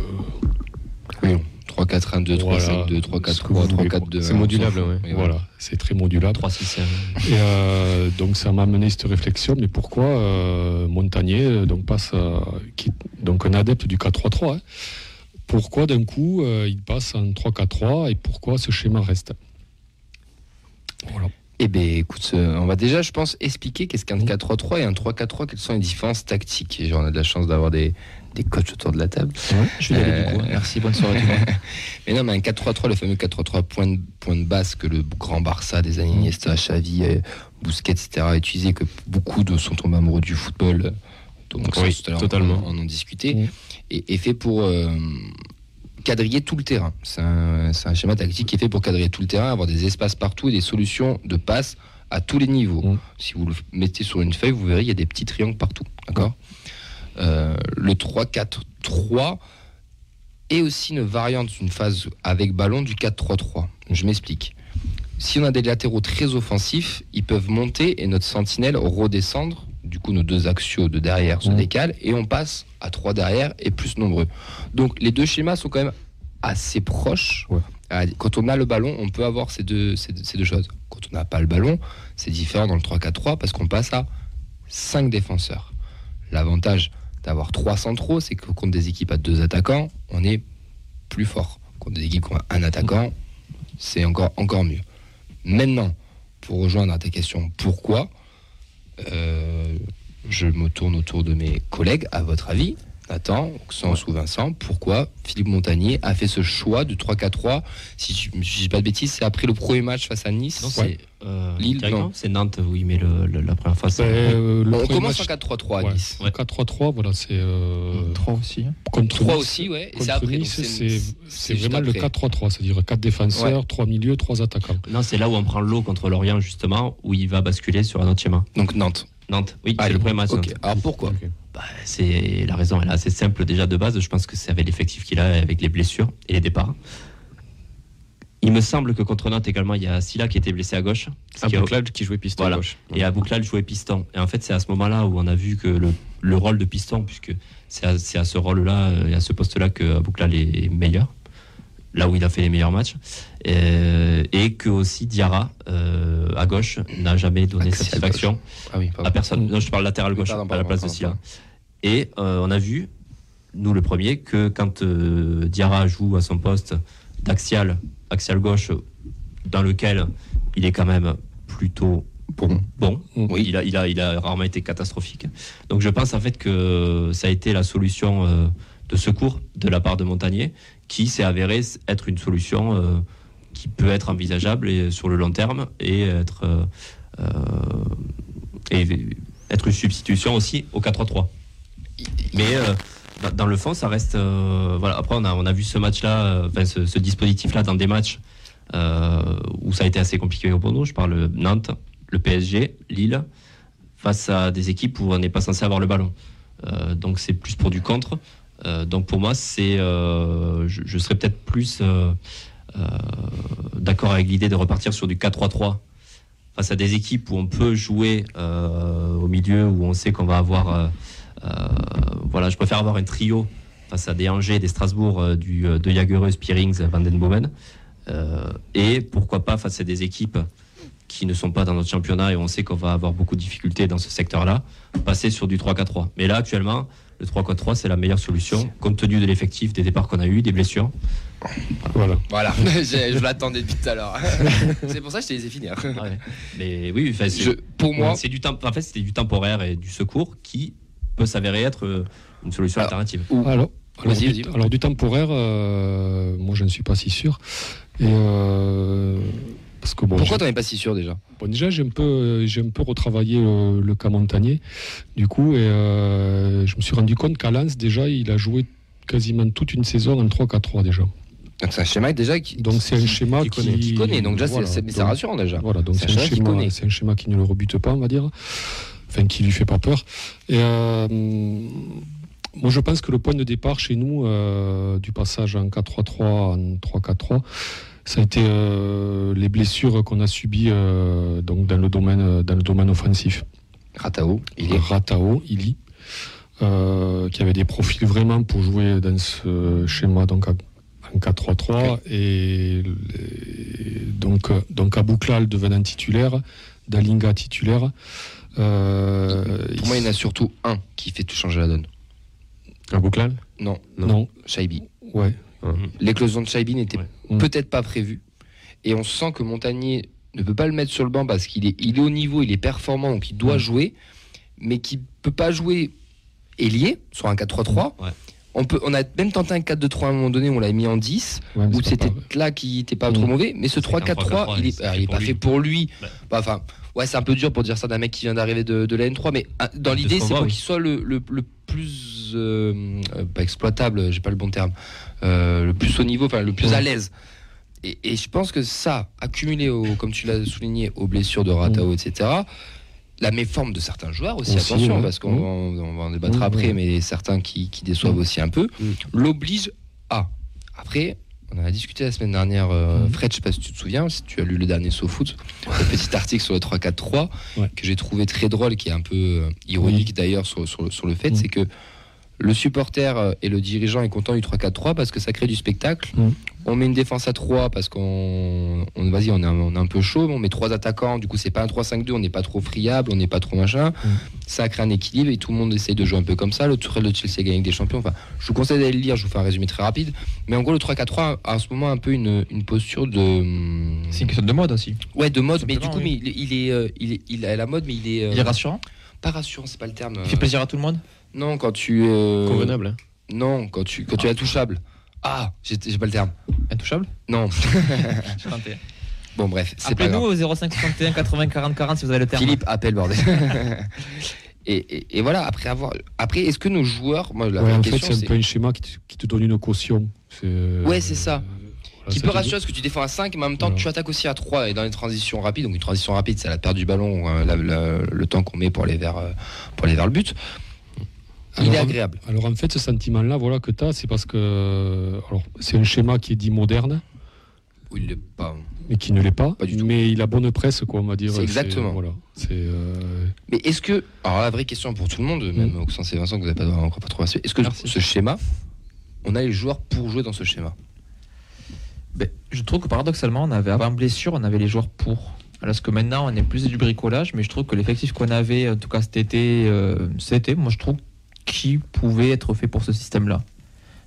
Speaker 1: Oui, 3, 4, 1, 2, 3,
Speaker 8: Voilà.
Speaker 1: 5, 2, 3, 4,
Speaker 8: Ce que
Speaker 1: 3,
Speaker 8: vous
Speaker 1: 3,
Speaker 8: voulez,
Speaker 1: 4,
Speaker 8: quoi.
Speaker 1: 2.
Speaker 3: C'est modulable.
Speaker 1: Et
Speaker 8: Voilà, c'est très modulable.
Speaker 9: 3, 6,
Speaker 8: Et euh, donc ça m'a amené cette réflexion, mais pourquoi euh, Montagnier euh, donc passe à- qui- donc un adepte du 4-3-3 hein, Pourquoi d'un coup euh, il passe en 3-4-3 et pourquoi ce schéma reste? Voilà.
Speaker 1: Eh bien, écoute, euh, on va déjà, je pense, expliquer qu'est-ce qu'un
Speaker 8: Mhm.
Speaker 1: 4-3-3 et un 3-4-3, quelles sont les différences tactiques. Et on a de la chance d'avoir des, des coachs autour de la table.
Speaker 4: Je vais aller du coup.
Speaker 1: Euh,
Speaker 4: hein. Merci, bonne soirée. [laughs]
Speaker 1: Mais non, mais un 4-3-3, le fameux 4-3-3 point de, point de base que le grand Barça des années Iniesta, Xavi, euh, Busquets, etc. a utilisé, que beaucoup de sont tombés amoureux du football. euh, Donc, ça,
Speaker 3: Oui,
Speaker 1: tout à l'heure,
Speaker 3: totalement.
Speaker 1: On, on en discutait.
Speaker 8: Mhm.
Speaker 1: Et fait pour euh, quadriller tout le terrain. C'est un, schéma tactique qui est fait pour quadriller tout le terrain, avoir des espaces partout et des solutions de passe à tous les niveaux.
Speaker 8: Mhm.
Speaker 1: Si vous le mettez sur une feuille, vous verrez, il y a des petits triangles partout. D'accord Euh, Le 3-4-3 est aussi une variante, une phase avec ballon du 4-3-3. Je m'explique. Si on a des latéraux très offensifs, ils peuvent monter et notre sentinelle redescendre. Du coup, nos deux axiaux de derrière se
Speaker 8: Mhm.
Speaker 1: décalent et on passe à 3 derrière et plus nombreux. Donc, les deux schémas sont quand même assez proches.
Speaker 8: Ouais.
Speaker 1: Quand on a le ballon, on peut avoir ces deux, ces deux, ces deux choses. Quand on n'a pas le ballon, c'est différent dans le 3-4-3 parce qu'on passe à 5 défenseurs. L'avantage d'avoir 3 centraux, c'est que contre des équipes à deux attaquants, on est plus fort. Contre des équipes qui ont un attaquant, c'est encore, encore mieux. Maintenant, pour rejoindre à ta question, pourquoi? Je me tourne autour de mes collègues. À votre avis, Nathan, Sens ou Vincent, pourquoi Philippe Montagnier a fait ce choix de 3-4-3 Si je ne dis pas de bêtises, c'est après le premier match face à Nice.
Speaker 9: Non,
Speaker 1: Ouais.
Speaker 9: c'est euh,
Speaker 1: Lille, non.
Speaker 9: c'est Nantes où il met le, le- la première.
Speaker 8: Ben, euh,
Speaker 1: On
Speaker 8: premier
Speaker 1: commence
Speaker 8: match-
Speaker 1: en 4-3-3 à
Speaker 8: Ouais.
Speaker 1: Nice.
Speaker 8: Le 4-3-3, voilà, c'est euh,
Speaker 4: 3 aussi. hein.
Speaker 8: contre
Speaker 1: 3
Speaker 8: Nice-
Speaker 1: aussi, ouais. Et après. donc
Speaker 8: Nice,
Speaker 1: c'est-
Speaker 8: c'est
Speaker 1: c'est
Speaker 8: c'est
Speaker 1: juste
Speaker 8: vraiment le
Speaker 1: après.
Speaker 8: 4-3-3, c'est-à-dire 4 défenseurs,
Speaker 1: Ouais.
Speaker 8: 3 milieux, 3 attaquants.
Speaker 9: Non, c'est là où on prend l'eau contre Lorient, justement, où il va basculer sur un autre schéma.
Speaker 1: Donc Nantes.
Speaker 9: Nantes, oui, c'est
Speaker 1: Allez,
Speaker 9: le premier match.
Speaker 1: Ok.
Speaker 9: Nantes.
Speaker 1: Alors pourquoi
Speaker 9: Bah, c'est la raison, elle est assez simple déjà de base. Je pense que c'est avec l'effectif qu'il a, avec les blessures et les départs. Il me semble que contre Nantes également, il y a Silla qui était blessé à gauche. Ce qui a-
Speaker 3: Abouklal qui jouait piston
Speaker 9: Voilà.
Speaker 3: gauche.
Speaker 9: Et Abouklal jouait piston. Et en fait, c'est à ce moment-là où on a vu que le, le rôle de piston, puisque c'est à, c'est à ce rôle-là euh, et à ce poste-là que Abouklal est meilleur, là où il a fait les meilleurs matchs, Euh, et que aussi Diarra euh, à gauche n'a jamais donné
Speaker 1: Axial
Speaker 9: satisfaction
Speaker 1: Ah oui,
Speaker 9: à personne. Non, je parle latéral gauche,
Speaker 1: Pardon,
Speaker 9: pas à la
Speaker 1: pardon,
Speaker 9: place de Silla. Et euh, on a vu, nous le premier, que quand euh, Diarra joue à son poste d'axial, axial gauche, dans lequel il est quand même plutôt
Speaker 1: Bon.
Speaker 9: bon,
Speaker 1: Oui.
Speaker 9: il, a, il, a, il a rarement été catastrophique. Donc je pense en fait que ça a été la solution de secours de la part de Montagnier, qui s'est avéré être une solution qui peut être envisageable et, sur le long terme et être, euh, euh, être une substitution aussi au 4-3-3. Mais euh, dans- le fond, ça reste. euh, voilà. Après, on a, on a vu ce match-là, euh, enfin, ce, dispositif-là dans des matchs euh, où ça a été assez compliqué pour nous. Je parle Nantes, le PSG, Lille, face à des équipes où on n'est pas censé avoir le ballon. Euh, donc c'est plus pour du contre. Euh, donc pour moi, c'est, euh, je, serais peut-être plus euh, euh, d'accord avec l'idée de repartir sur du 4-3-3 face à des équipes où on peut jouer euh, au milieu, où on sait qu'on va avoir. euh, euh, voilà, je préfère avoir un trio face à des Angers, des Strasbourg, euh, du, euh, de Jagereux, Spearings, Van den Bomen. Euh, et pourquoi pas face à des équipes qui ne sont pas dans notre championnat et on sait qu'on va avoir beaucoup de difficultés dans ce secteur-là, passer sur du 3-4-3. Mais là, actuellement, le 3-4-3, c'est la meilleure solution, compte tenu de l'effectif, des départs qu'on a eu, des blessures.
Speaker 8: Voilà.
Speaker 1: Voilà, [laughs] je, je l'attendais depuis tout à l'heure. [laughs] c'est pour ça que je te laissais finir.
Speaker 9: Mais oui, enfin, c'est-
Speaker 1: Je- pour moi-
Speaker 9: c'est du en fait, c'était du temporaire et du secours qui peut s'avérer être euh, une solution alternative.
Speaker 8: Alors, alors,
Speaker 1: Vas-y,
Speaker 8: du,
Speaker 1: vas-y.
Speaker 8: alors, du temporaire, euh, moi je ne suis pas si sûr. Et euh, parce que bon,
Speaker 1: Pourquoi t'en es pas si sûr déjà?
Speaker 8: Bon, déjà, j'ai un peu, j'ai un peu retravaillé le, le cas montagnier, du coup, et euh, je me suis rendu compte qu'à Lens, déjà, il a joué quasiment toute une saison en 3-4-3 déjà.
Speaker 1: Donc c'est un schéma déjà qui.
Speaker 8: Donc c'est un schéma
Speaker 1: qui
Speaker 8: qui,
Speaker 1: connaît. Qui connaît, donc déjà, c'est- c'est- rassurant, déjà.
Speaker 8: Voilà, donc
Speaker 1: C'est un schéma connaît.
Speaker 8: schéma, c'est un schéma qui ne le rebute pas, on va dire, enfin qui lui fait pas peur. Et euh, moi, je pense que le point de départ chez nous euh, du passage en 4-3-3 en 3-4-3, ça a été euh, les blessures qu'on a subies donc dans le domaine dans le domaine offensif.
Speaker 1: Ratao, il est.
Speaker 8: Ratao, Ili, euh, qui avait des profils vraiment pour jouer dans ce schéma donc en 4-3-3 et donc donc Abouklal devenant titulaire, Dalinga titulaire. euh,
Speaker 1: Pour moi, il y en a surtout un qui fait tout changer la donne.
Speaker 3: Abouklal
Speaker 1: Non,
Speaker 8: Non.
Speaker 1: Shaibi.
Speaker 8: Ouais.
Speaker 1: L'éclosion de Shaibi n'était
Speaker 8: Mm.
Speaker 1: peut-être pas prévue. Et on sent que Montagnier ne peut pas le mettre sur le banc parce qu'il est, il est au niveau, il est performant, donc il doit
Speaker 8: Mm.
Speaker 1: jouer, mais qui peut pas jouer ailier sur un 4-3-3.
Speaker 9: Ouais.
Speaker 1: On, peut, on a même tenté un 4-2-3 à un moment donné, on l'a mis en 10,
Speaker 8: Ouais,
Speaker 1: où c'était là qui n'était pas trop
Speaker 8: Mm.
Speaker 1: mauvais, mais ce
Speaker 9: C'est un
Speaker 1: 3-4-3,
Speaker 9: 3-4-3,
Speaker 1: il est,
Speaker 9: c'est
Speaker 1: alors,
Speaker 9: fait
Speaker 1: il est
Speaker 9: pour
Speaker 1: pas
Speaker 9: lui.
Speaker 1: fait pour lui.
Speaker 9: Ouais.
Speaker 1: Bah, Enfin, ouais, c'est un peu dur pour dire ça d'un mec qui vient d'arriver de, de la N3, mais ah, dans l'idée, c'est pour
Speaker 9: oui.
Speaker 1: qu'il soit le, le- le plus euh, euh, pas exploitable, j'ai pas le bon terme, euh, le plus haut niveau, enfin le plus à l'aise. Et, et je pense que ça, accumulé, au, comme tu l'as souligné, aux blessures de Ratao, etc., la méforme de certains joueurs aussi,
Speaker 8: Aussi,
Speaker 1: attention,
Speaker 8: ouais.
Speaker 1: parce qu'on
Speaker 8: Mm.
Speaker 1: va en- on va en débattre
Speaker 8: Mm,
Speaker 1: après, mais certains qui, qui déçoivent aussi un peu, l'oblige à. Après, on en a discuté la semaine dernière, euh. Fred, je sais pas si tu te souviens, si tu as lu le dernier SoFoot, le petit article sur le 3-4-3,
Speaker 8: Ouais.
Speaker 1: que j'ai trouvé très drôle, qui est un peu euh, ironique d'ailleurs sur, sur le, sur le fait, c'est que le supporter euh, et le dirigeant est content du 3-4-3 parce que ça crée du spectacle. On met une défense à 3 parce qu'on on, vas-y, on est, un, on est un peu chaud, mais on met trois attaquants, du coup c'est pas un 3-5-2, on n'est pas trop friable, on n'est pas trop machin. Ça crée un équilibre et tout le monde essaye de jouer un peu comme ça. Le Tourelle de Chelsea gagne des champions. Enfin, je vous conseille d'aller le lire, je vous fais un résumé très rapide. Mais en gros, le 3-4-3 a en ce moment un peu une, une posture de.
Speaker 4: C'est une question de mode aussi.
Speaker 1: Ouais, de mode, mais du coup,
Speaker 4: oui.
Speaker 1: mais il, il est, euh, il est, il a la mode, mais il est. euh,
Speaker 4: Il est rassurant.
Speaker 1: Pas rassurant, c'est pas le terme.
Speaker 4: Il fait plaisir à tout le monde.
Speaker 1: Non, quand tu. euh,
Speaker 3: Convenable. hein.
Speaker 1: Non, quand tu, quand tu es intouchable. Ah, j'ai pas le terme.
Speaker 4: Intouchable.
Speaker 1: Non. [laughs] Bon, bref, c'est pas
Speaker 4: Appelez-nous au 05 61 80 40 40 si vous avez le terme.
Speaker 1: Philippe, appelle, bordel. [laughs] et, et- et voilà, après avoir. Après, est-ce que nos joueurs. Moi, la
Speaker 8: Ouais,
Speaker 1: vraie
Speaker 8: en fait, c'est un peu un schéma qui te, qui te donne une caution. Euh,
Speaker 1: Ouais, c'est ça.
Speaker 8: voilà,
Speaker 1: Qui
Speaker 8: ça
Speaker 1: peut rassurer parce que tu défends à 5, mais en même temps,
Speaker 8: Voilà.
Speaker 1: tu attaques aussi à 3 et dans les transitions rapides. Donc, une transition rapide, c'est la perte du ballon, euh, la- la- le temps qu'on met pour aller vers, pour aller vers le but. Il
Speaker 8: Alors,
Speaker 1: est
Speaker 8: en-
Speaker 1: agréable.
Speaker 8: Alors en fait, ce sentiment-là, voilà que tu as, c'est parce que alors c'est un schéma qui est dit moderne,
Speaker 1: Oui, il est pas.
Speaker 8: mais qui ne l'est pas.
Speaker 1: Pas du tout.
Speaker 8: Mais il a bonne presse, quoi, on va dire.
Speaker 1: C'est exactement.
Speaker 8: Voilà. Euh,
Speaker 1: Mais est-ce que. Alors, la vraie question pour tout le monde, même au sens et Vincent, que vous n'avez pas encore pas trop est-ce que ce schéma, on a les joueurs pour jouer dans ce schéma?
Speaker 4: Ben, je trouve que paradoxalement, on avait avant blessure, on avait les joueurs pour. Alors que maintenant, on est plus du bricolage, mais je trouve que l'effectif qu'on avait, en tout cas cet été, euh, cet été, moi je trouve qu'il pouvait être fait pour ce système-là.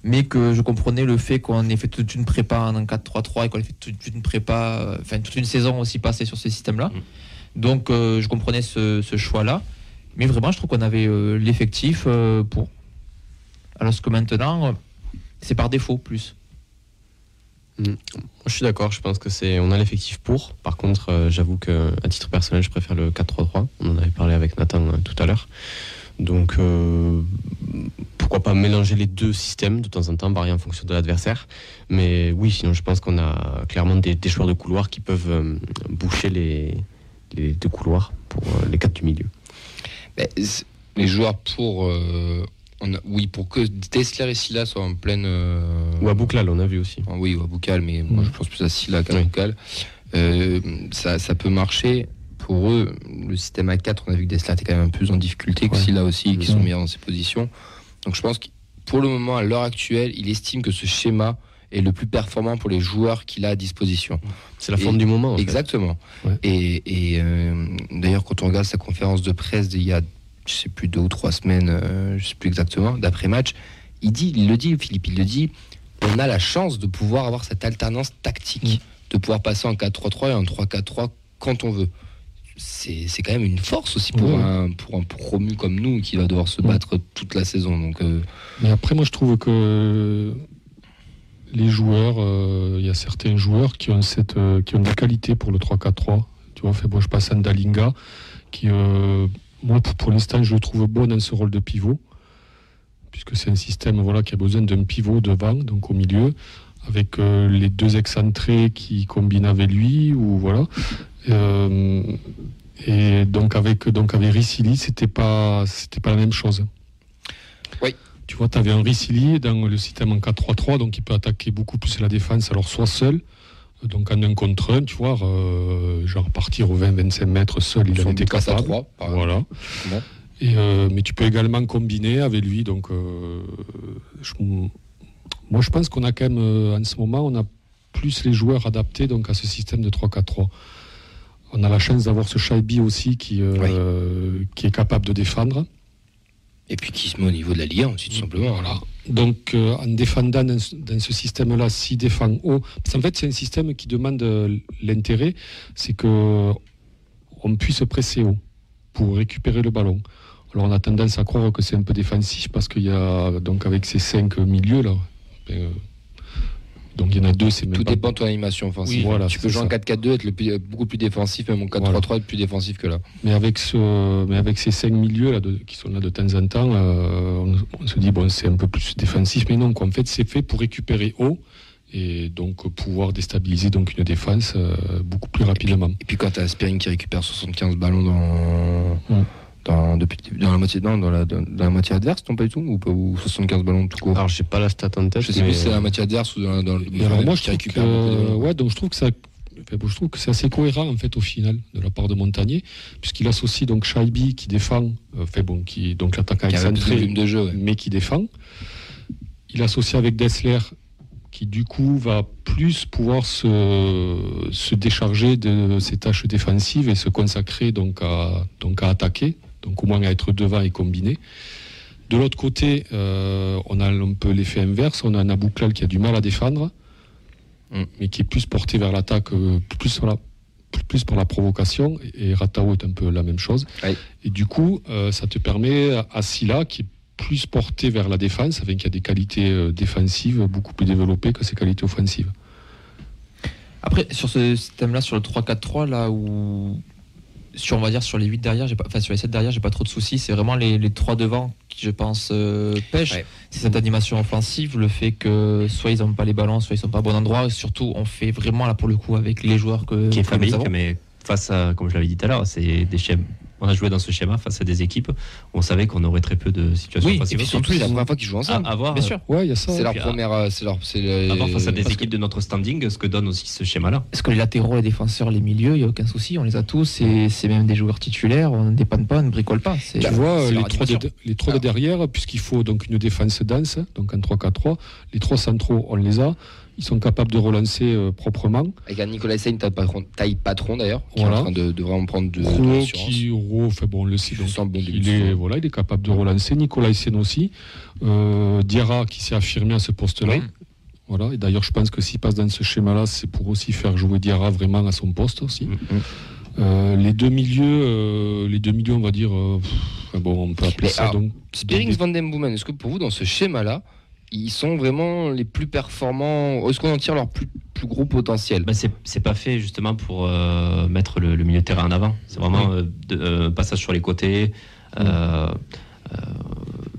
Speaker 4: Mais que je comprenais le fait qu'on ait fait toute une prépa en 4-3-3 et qu'on ait fait toute une prépa, euh, enfin toute une saison aussi passée sur ce système-là. Donc euh, je comprenais ce, ce choix-là. Mais vraiment, je trouve qu'on avait euh, l'effectif euh, pour. Alors que maintenant, c'est par défaut plus.
Speaker 3: Moi, je suis d'accord. Je pense que c'est, on a l'effectif pour. Par contre, j'avoue que à titre personnel, je préfère le 4-3-3. On en avait parlé avec Nathan tout à l'heure. Donc, euh, pourquoi pas mélanger les deux systèmes de temps en temps, varier en fonction de l'adversaire. Mais oui, sinon, je pense qu'on a clairement des, des joueurs de couloir qui peuvent euh, boucher les, les deux couloirs pour euh, les quatre du milieu.
Speaker 1: Les joueurs pour. euh, on a- oui, pour que Dessler et Silla soient en pleine. euh,
Speaker 3: Ou à Bouclal, on a vu aussi.
Speaker 1: Ah oui, ou à Boucal, mais moi
Speaker 3: Mm.
Speaker 1: je pense plus à Silla qu'à
Speaker 3: Oui.
Speaker 1: Boucal. Euh, ça, ça peut marcher. Pour eux, le système A4, on a vu que Dessler était quand même un peu plus en difficulté que
Speaker 8: Ouais.
Speaker 1: Silla aussi, qui sont
Speaker 8: Mm.
Speaker 1: meilleurs dans ces positions. Donc je pense que pour le moment, à l'heure actuelle, il estime que ce schéma est le plus performant pour les joueurs qu'il a à disposition.
Speaker 3: C'est la
Speaker 1: Et-
Speaker 3: forme du moment. en fait.
Speaker 1: Exactement.
Speaker 8: Ouais.
Speaker 1: Et, et, euh, d'ailleurs, quand on regarde sa conférence de presse d'il y a, je sais plus, deux ou trois semaines, euh, je sais plus exactement, d'après-match, il dit, il le dit, Philippe, il le dit, on a la chance de pouvoir avoir cette alternance tactique, de pouvoir passer en 4-3-3 et en 3-4-3 quand on veut. C'est quand même une force aussi pour,
Speaker 8: Ouais.
Speaker 1: un, pour un promu comme nous qui va devoir se
Speaker 8: Ouais.
Speaker 1: battre toute la saison. Donc, euh,
Speaker 8: Mais après, moi, je trouve que les joueurs, euh, il y a certains joueurs qui ont, cette, euh, qui ont des qualités pour le 3-4-3. Tu vois, fait, moi, je passe à Ndalinga, qui, moi, pour, pour l'instant, je le trouve bon dans ce rôle de pivot, puisque c'est un système voilà, qui a besoin d'un pivot devant, donc au milieu, avec euh, les deux excentrés qui combinent avec lui, ou voilà. Euh, et donc avec donc avec Ricili, c'était pas c'était pas la même chose.
Speaker 1: Oui.
Speaker 8: Tu vois, tu avais un Ricili dans le système en 4-3-3, donc il peut attaquer beaucoup plus la défense, alors soit seul, donc en un contre un, tu vois, euh, genre partir aux 20-25 mètres seul, il en était
Speaker 1: à
Speaker 8: capable.
Speaker 1: 3, par.
Speaker 8: Voilà. Et, euh, mais tu peux également combiner avec lui. Donc, euh, je- moi, je pense qu'on a quand même, en ce moment, on a plus les joueurs adaptés donc, à ce système de 3-4-3. On a la chance d'avoir ce Shaibi aussi qui, euh, qui est capable de défendre.
Speaker 1: Et puis qui se met au niveau de la Ligue 1 aussi, tout simplement.
Speaker 8: Voilà. Donc, euh, en défendant dans ce, système-là, s'il défend haut, parce qu'en fait, c'est un système qui demande euh, l'intérêt, c'est que on puisse presser haut pour récupérer le ballon. Alors, on a tendance à croire que c'est un peu défensif parce qu'il y a, donc, avec ces cinq milieux là, euh, donc il y en a deux, c'est même
Speaker 1: Tout
Speaker 8: pas-
Speaker 1: dépend de ton animation offensive.
Speaker 8: Oui, voilà,
Speaker 1: tu peux jouer en
Speaker 8: ça.
Speaker 1: 4-4-2, être le plus- beaucoup plus défensif, même en 4-3-3, être plus défensif que là.
Speaker 8: Mais avec, ce, mais avec ces cinq milieux là, de- qui sont là de temps en temps, euh, on, on se dit bon c'est un peu plus défensif, mais non, quoi. en fait c'est fait pour récupérer haut et donc pouvoir déstabiliser donc une défense euh, beaucoup plus rapidement.
Speaker 1: Et puis quand tu as Aspiring qui récupère 75 ballons dans,
Speaker 8: Mm.
Speaker 1: Dans, depuis, dans, la moitié, non, dans, la, dans, dans la moitié adverse, non pas du tout ou, pas- ou 75 ballons tout court?
Speaker 3: Alors, j'ai pas la stat en tête.
Speaker 1: Je sais
Speaker 3: mais-
Speaker 1: plus si c'est la moitié adverse ou dans, dans le.
Speaker 8: Alors moi je que,
Speaker 1: de
Speaker 8: ouais, donc je trouve que ça enfin, bon, je trouve que c'est assez cohérent en fait au final de la part de Montagnier puisqu'il associe donc Shaibi qui défend, euh, fait bon qui donc l'attaquant
Speaker 1: de
Speaker 8: excentré
Speaker 1: volume de jeu. ouais.
Speaker 8: mais qui défend. Il associe avec Dessler, qui du coup va plus pouvoir se, se décharger de ses tâches défensives et se consacrer donc à, donc à attaquer, donc au moins à être devant et combiner. De l'autre côté, euh, on a un peu l'effet inverse, on a un Abouklal qui a du mal à défendre,
Speaker 1: Mm.
Speaker 8: mais qui est plus porté vers l'attaque, euh, plus la plus pour la provocation, et Ratao est un peu la même chose. Et du coup, euh, ça te permet à- Silla, qui est plus porté vers la défense, avec qui a des qualités défensives beaucoup plus développées que ses qualités offensives.
Speaker 4: Après, sur ce système-là, sur le 3-4-3, là où. Sur, on va dire, sur les 8 derrière, j'ai pas, enfin, sur les 7 derrière, j'ai pas trop de soucis. C'est vraiment les, les 3 devant qui, je pense, euh, pêchent.
Speaker 1: Ouais.
Speaker 4: C'est cette animation offensive, le fait que soit ils n'ont pas les ballons, soit ils sont pas au bon endroit. Et surtout, on fait vraiment, là, pour le coup, avec les joueurs que,
Speaker 9: qui est
Speaker 4: que nous
Speaker 9: fabrique,
Speaker 4: avons.
Speaker 9: mais face à, comme je l'avais dit tout à l'heure, c'est des. On a joué dans ce schéma face à des équipes où on savait qu'on aurait très peu de situations
Speaker 1: Oui, surtout, c'est la première fois qu'ils jouent ensemble.
Speaker 9: à, à voir,
Speaker 4: Bien sûr.
Speaker 8: Ouais, il y a ça.
Speaker 1: C'est leur première. euh, C'est leur. c'est le-
Speaker 9: à voir face à des
Speaker 1: parce que-
Speaker 9: équipes de notre standing, ce que donne aussi ce schéma-là.
Speaker 4: Parce que les latéraux, les défenseurs, les milieux, il n'y a aucun souci, on les a tous. Et c'est même des joueurs titulaires, on ne dépanne pas, on ne bricole pas. C'est-
Speaker 8: Tu vois,
Speaker 1: c'est
Speaker 8: les trois, de, les trois de derrière, puisqu'il faut donc une défense dense, donc un 3-4-3, les trois centraux, on les a. Ils sont capables de relancer euh, proprement.
Speaker 1: Avec un Nicolas Sein, taille patron, taille patron d'ailleurs, qui est en train de, de vraiment prendre de, l'assurance.
Speaker 8: qui, bon, on le donc,
Speaker 1: bon début
Speaker 8: il, est, voilà, il est capable de relancer. Nicolas Hyssen aussi. Euh, Diarra qui s'est affirmé à ce poste-là.
Speaker 1: Oui.
Speaker 8: Voilà. Et d'ailleurs, je pense que s'il passe dans ce schéma-là, c'est pour aussi faire jouer Diarra vraiment à son poste aussi.
Speaker 1: Mm,
Speaker 8: Euh, les deux milieux, euh, les deux milieux, on va dire, euh, pff, bon, on peut appeler
Speaker 1: Mais
Speaker 8: ça
Speaker 1: alors,
Speaker 8: donc.
Speaker 1: Spearings
Speaker 8: des-
Speaker 1: Van Den Boomen, est-ce que pour vous, dans ce schéma-là, ils sont vraiment les plus performants Est-ce qu'on en tire leur plus plus gros potentiel?
Speaker 9: Bah, c'est pas fait justement pour euh, mettre le, le milieu de terrain en avant. C'est vraiment euh, de- euh, passage sur les côtés. Euh, euh,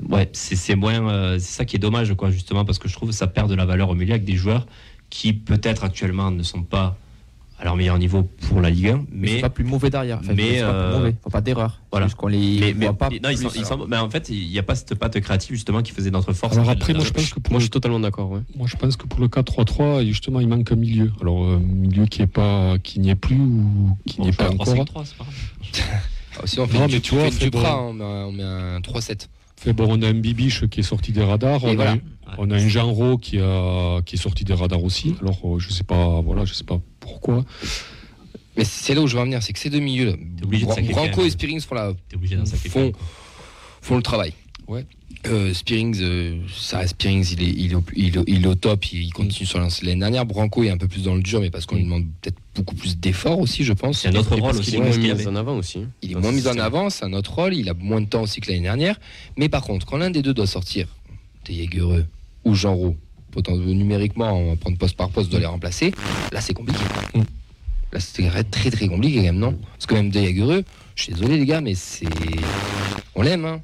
Speaker 9: ouais, c'est moins. euh, c'est ça qui est dommage, quoi, justement, parce que je trouve que ça perd de la valeur au milieu avec des joueurs qui peut-être actuellement ne sont pas à leur meilleur niveau pour la Ligue 1,
Speaker 4: Mais pas plus mauvais derrière. Enfin,
Speaker 9: mais,
Speaker 4: pas
Speaker 9: euh,
Speaker 4: plus mauvais. Faut pas d'erreur.
Speaker 9: voilà.
Speaker 4: Qu'on les
Speaker 9: mais, mais-
Speaker 4: voit pas.
Speaker 9: non, ils sont, ils sont- mais en fait, il n'y a pas cette patte créative justement qui faisait notre force.
Speaker 8: Alors après, moi je pense que pour
Speaker 3: Moi, je suis totalement d'accord. Ouais.
Speaker 8: Moi, je pense que pour le 4-3-3, justement, il manque un milieu. Alors, un milieu qui est pas, qui n'y est plus ou qui
Speaker 9: Bon,
Speaker 8: n'y est pas encore.
Speaker 9: 3-5-3, c'est pas grave. [laughs]
Speaker 1: Ah, Sinon, on fait
Speaker 8: Non,
Speaker 1: une
Speaker 8: mais
Speaker 1: du-
Speaker 8: tu vois,
Speaker 1: on fait Duprat,
Speaker 8: bon.
Speaker 1: on met un 3-7.
Speaker 8: Fait bon, on a un Bibiche qui est sorti des radars.
Speaker 1: Et
Speaker 8: On, a,
Speaker 1: voilà.
Speaker 8: un- on a un Jean Rau qui, a, qui est sorti des radars aussi. Alors, euh, je sais pas, voilà, je sais pas pourquoi.
Speaker 1: Mais c'est là où je veux en venir, c'est que ces deux milieux, là, Branco et Spearings font, la, font le travail.
Speaker 8: Ouais.
Speaker 1: Euh, Spearings, euh, ça reste Spearings, il est, il, est au, il est- il est au top, il continue sur l'année dernière. Branco est un peu plus dans le dur, mais parce qu'on lui demande peut-être beaucoup plus d'efforts aussi, je pense.
Speaker 9: C'est un autre rôle aussi.
Speaker 3: qu'il est moins mis en avant aussi.
Speaker 1: Il est moins mis en avant, c'est un autre rôle, il a moins de temps aussi que l'année dernière. Mais par contre, quand l'un des deux doit sortir, des ou Jean Roux, numériquement, on va prendre poste par poste, doit les remplacer, là c'est compliqué.
Speaker 8: Mm.
Speaker 1: Là c'est très très compliqué quand même, non? Parce que même de Jaegereux, je suis désolé les gars, mais c'est. On l'aime, hein.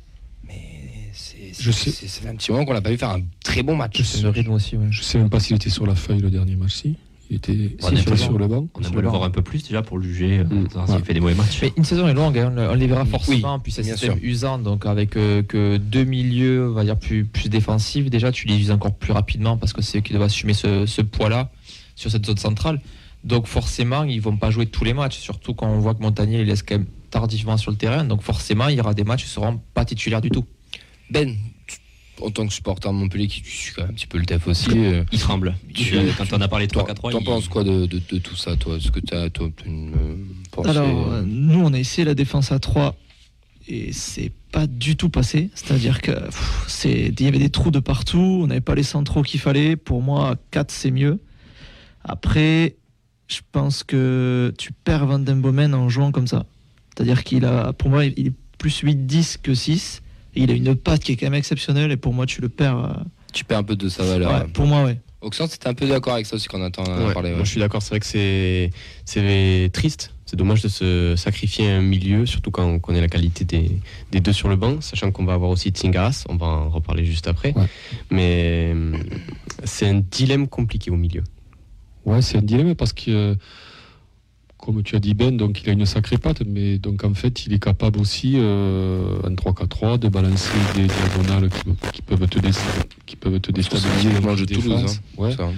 Speaker 8: Je
Speaker 1: c'est-
Speaker 8: sais.
Speaker 1: c'est- un petit moment qu'on l'a pas vu faire un très bon match.
Speaker 8: Je
Speaker 4: C'est le rythme aussi. ouais.
Speaker 8: Je sais même pas s'il était sur la feuille le dernier match. Si, il était, sur le banc.
Speaker 9: On aimerait le voir un peu plus déjà pour le juger, euh,
Speaker 3: Mm.
Speaker 9: savoir s'il fait des mauvais matchs.
Speaker 4: Mais une saison est longue, hein, on, on les verra forcément.
Speaker 1: Oui,
Speaker 4: puis c'est un système
Speaker 1: sûr.
Speaker 4: usant, donc avec euh, que deux milieux, on va dire plus, plus défensifs, déjà tu les uses encore plus rapidement parce que c'est eux qui doivent assumer ce, ce poids-là sur cette zone centrale. Donc forcément, ils vont pas jouer tous les matchs, surtout quand on voit que Montagnier les laisse quand même tardivement sur le terrain. Donc forcément, il y aura des matchs qui seront pas titulaires du tout.
Speaker 1: Ben, tu- en tant que supporter de Montpellier qui suit quand même un petit peu le taf aussi. euh,
Speaker 9: Il tremble.
Speaker 1: Tu-
Speaker 9: Euh, Quand on a parlé de
Speaker 1: Toi,
Speaker 9: 3-4-3,
Speaker 1: T'en
Speaker 9: il-
Speaker 1: penses quoi de, de- de tout ça, toi? Est-ce que t'as toi, t'as une euh, pensée
Speaker 5: Alors, euh, nous, on a essayé la défense à 3 et c'est pas du tout passé. C'est-à-dire que il y avait des trous de partout, on n'avait pas les centraux qu'il fallait. Pour moi, 4 c'est mieux. Après, je pense que tu perds Van Den Bomen en jouant comme ça. C'est-à-dire qu'il a, pour moi, il est plus 8-10 que 6. Il a une patte qui est quand même exceptionnelle et pour moi, tu le perds. euh,
Speaker 1: Tu perds un peu de sa valeur.
Speaker 5: ouais, pour moi, ouais.
Speaker 1: Oxford, c'était un peu d'accord avec ça aussi quand on entend
Speaker 3: Ouais,
Speaker 1: parler.
Speaker 3: Moi, je suis d'accord. C'est vrai que c'est c'est triste. C'est dommage de se sacrifier un milieu, surtout quand on connaît la qualité des, des deux sur le banc, sachant qu'on va avoir aussi Tsingaras. On va en reparler juste après.
Speaker 8: Ouais.
Speaker 3: Mais hum, c'est un dilemme compliqué au milieu.
Speaker 8: Ouais, c'est un dilemme parce que, euh, comme tu as dit Ben, donc il a une sacrée patte, mais donc en fait il est capable aussi euh, en 3-4-3 de balancer des diagonales qui, qui peuvent te dé- qui peuvent te déstabiliser.
Speaker 1: match de Toulouse.
Speaker 8: défense.
Speaker 1: hein,
Speaker 8: Ouais.
Speaker 1: ça.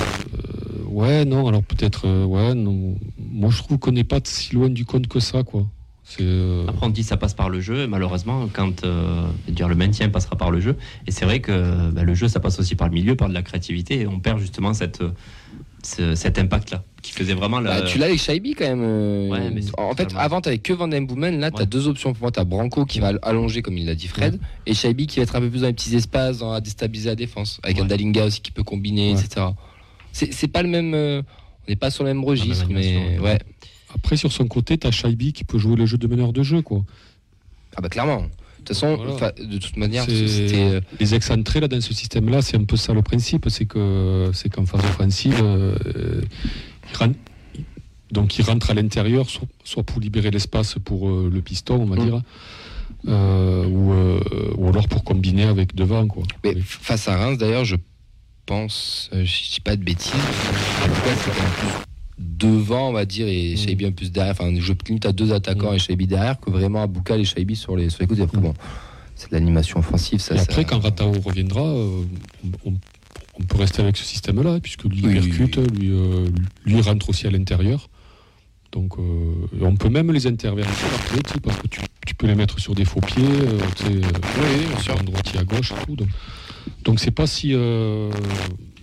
Speaker 8: Euh, ouais, non, alors peut-être, euh, ouais, non. Moi je trouve qu'on n'est pas si loin du compte que ça, quoi. C'est. euh,
Speaker 9: Après, on dit ça passe par le jeu, et malheureusement, quand euh, dire, le maintien passera par le jeu, et c'est vrai que bah, le jeu, ça passe aussi par le milieu, par de la créativité, et on perd justement cette, ce- cet impact-là, qui faisait vraiment la.
Speaker 1: Bah, tu l'as avec Shaibi quand même. euh,
Speaker 9: Ouais, mais c'est
Speaker 1: en fait, avant, t'avais que Van Den Boomen. Là, t'as
Speaker 9: Ouais.
Speaker 1: deux options pour moi. T'as Branco qui va allonger, comme il l'a dit Fred, et Shaibi qui va être un peu plus dans les petits espaces, dans, à déstabiliser la défense. Avec un. Dalinga aussi qui peut combiner,
Speaker 8: Ouais.
Speaker 1: etc. C'est c'est pas le même. euh, on n'est pas sur le même registre, mais ouais.
Speaker 8: Après, sur son côté, t'as Shaibi qui peut jouer le jeu de meneur de jeu, quoi.
Speaker 1: Ah bah clairement. De toute façon,
Speaker 8: Voilà.
Speaker 1: de toute manière,
Speaker 8: C'est-
Speaker 1: c'était. euh,
Speaker 8: Les excentrés là dans ce système-là, c'est un peu ça le principe, c'est que c'est qu'en phase offensive, euh, donc il rentre à l'intérieur, soit, soit pour libérer l'espace pour euh, le piston, on va
Speaker 1: Mm.
Speaker 8: dire, euh, ou, euh, ou alors pour combiner avec devant, quoi.
Speaker 1: Mais face à Reims, d'ailleurs, je pense, je dis pas de bêtises, en tout cas, c'est quand même plus devant, on va dire, et
Speaker 8: Mm.
Speaker 1: Shaibi un plus derrière. Enfin, je limite à deux attaquants
Speaker 8: Mm.
Speaker 1: et Shaibi derrière que vraiment à Boukal et Shaibi sur les, sur les côtés. Après, bon, c'est de l'animation offensive, ça.
Speaker 8: Et après,
Speaker 1: ça-
Speaker 8: quand Ratao reviendra, on, on- on peut rester avec ce système-là, puisque lui
Speaker 1: Oui,
Speaker 8: percute,
Speaker 1: oui,
Speaker 8: Lui, euh, lui rentre aussi à l'intérieur. Donc, euh, on peut même les intervertir après, tu sais, parce que tu, tu peux les mettre sur des faux pieds, euh, euh,
Speaker 1: Oui,
Speaker 8: à droite et à gauche tout. Donc, donc c'est pas si, euh,